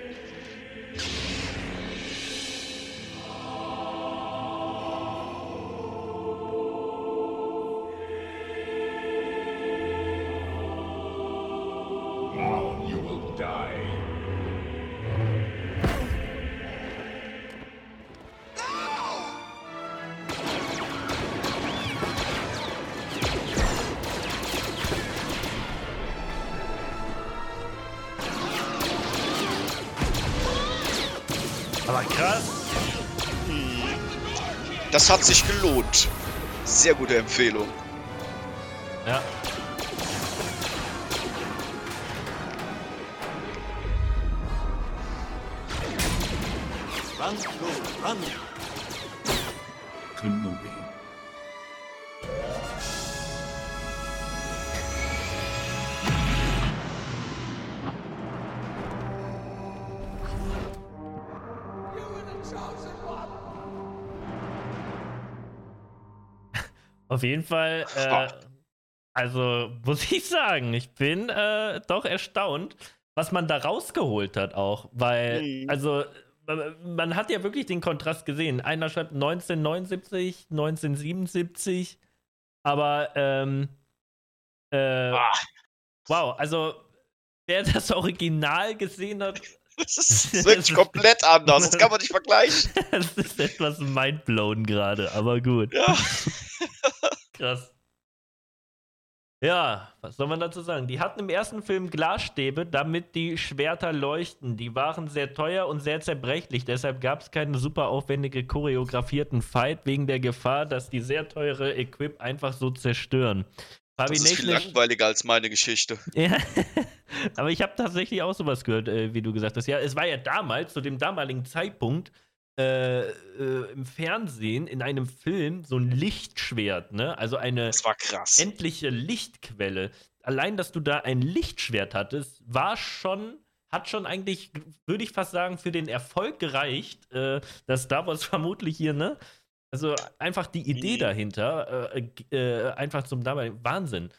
Das hat sich gelohnt. Sehr gute Empfehlung. Auf jeden Fall, äh, also muss ich sagen, ich bin äh, doch erstaunt, was man da rausgeholt hat auch, weil, Mhm. also man, hat ja wirklich den Kontrast gesehen. Einer schreibt 1979, 1977, aber ähm, äh, Ah. wow, also wer das Original gesehen hat, Das ist wirklich komplett anders. Das kann man nicht vergleichen. das ist etwas mindblown gerade, aber gut. Ja. Krass. Ja, was soll man dazu sagen? Die hatten im ersten Film Glasstäbe, damit die Schwerter leuchten. Die waren sehr teuer und sehr zerbrechlich. Deshalb gab es keine super aufwendige choreografierten Fight wegen der Gefahr, dass die sehr teure Equip einfach so zerstören. Fabi Das ist viel langweiliger als meine Geschichte. ja, aber ich habe tatsächlich auch sowas gehört, äh, wie du gesagt hast. Ja, es war ja damals, zu dem damaligen Zeitpunkt, äh, äh, im Fernsehen, in einem Film, so ein Lichtschwert, ne? Also eine endliche Lichtquelle. Allein, dass du da ein Lichtschwert hattest, war schon, hat schon eigentlich, würde ich fast sagen, für den Erfolg gereicht, äh, dass Star Wars vermutlich hier, ne? Also einfach die Idee dahinter, äh, äh, einfach zum damaligen Wahnsinn.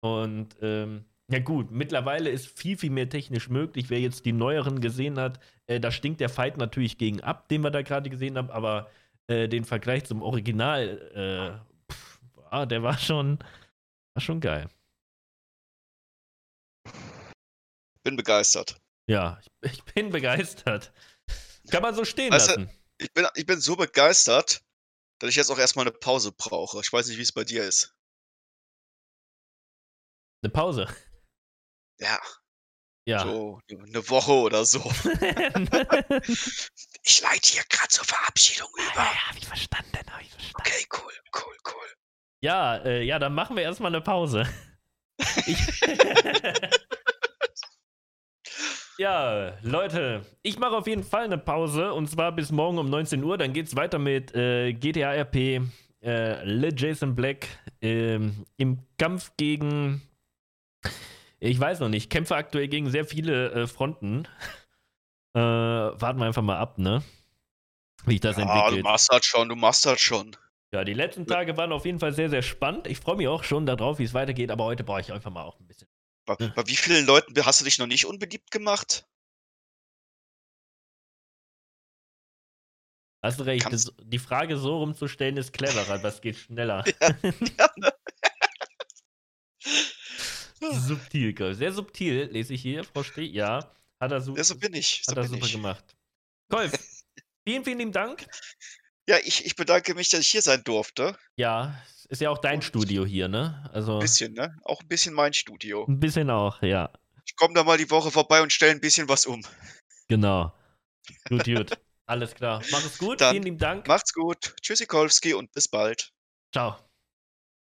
Und ähm, ja gut, mittlerweile ist viel, viel mehr technisch möglich. Wer jetzt die neueren gesehen hat, äh, da stinkt der Fight natürlich gegen ab, den wir da gerade gesehen haben, aber äh, den Vergleich zum Original, äh, pff, ah, der war schon, war schon geil. Bin begeistert. Ja, ich, ich bin begeistert. Kann man so stehen Weißt du, lassen. Ich bin, ich bin so begeistert, dass ich jetzt auch erstmal eine Pause brauche. Ich weiß nicht, wie es bei dir ist. Eine Pause. Ja, Ja. so eine Woche oder so. Ich leite hier gerade zur Verabschiedung über. hab ich verstanden, hab ich verstanden. Okay, cool, cool, cool. Ja, äh, ja, dann machen wir erstmal eine Pause. Ja, Leute, ich mache auf jeden Fall eine Pause und zwar bis morgen um 19 Uhr. Dann geht's weiter mit äh, GTA RP, äh, Le Jason Black ähm, im Kampf gegen. Ich weiß noch nicht, kämpfe aktuell gegen sehr viele äh, Fronten. Äh, warten wir einfach mal ab, ne? Wie sich das Ja, du entwickelt. machst das schon, du machst das schon. Ja, die letzten Tage waren auf jeden Fall sehr, sehr spannend. Ich freue mich auch schon darauf, wie es weitergeht, aber heute brauche ich einfach mal auch ein bisschen. Bei, Ja. bei wie vielen Leuten hast du dich noch nicht unbeliebt gemacht? Hast du recht, Kannst- die Frage so rumzustellen ist cleverer, das geht schneller. Ja, ne? Subtil, Golf. Sehr subtil, lese ich hier, Frau Steh. Ja, hat er, su Ja, so bin ich. So hat er super ich. gemacht. Golf, vielen, vielen lieben Dank. Ja, ich, ich bedanke mich, dass ich hier sein durfte. Ja, ist ja auch dein Und- Studio hier, ne? Also Ein bisschen, ne? Auch ein bisschen mein Studio. ein bisschen auch, ja. Ich komme da mal die Woche vorbei und stelle ein bisschen was um. Genau. Gut, gut. Alles klar. Mach es gut. Dann vielen lieben Dank. Macht's gut. Tschüssikowski und bis bald. Ciao.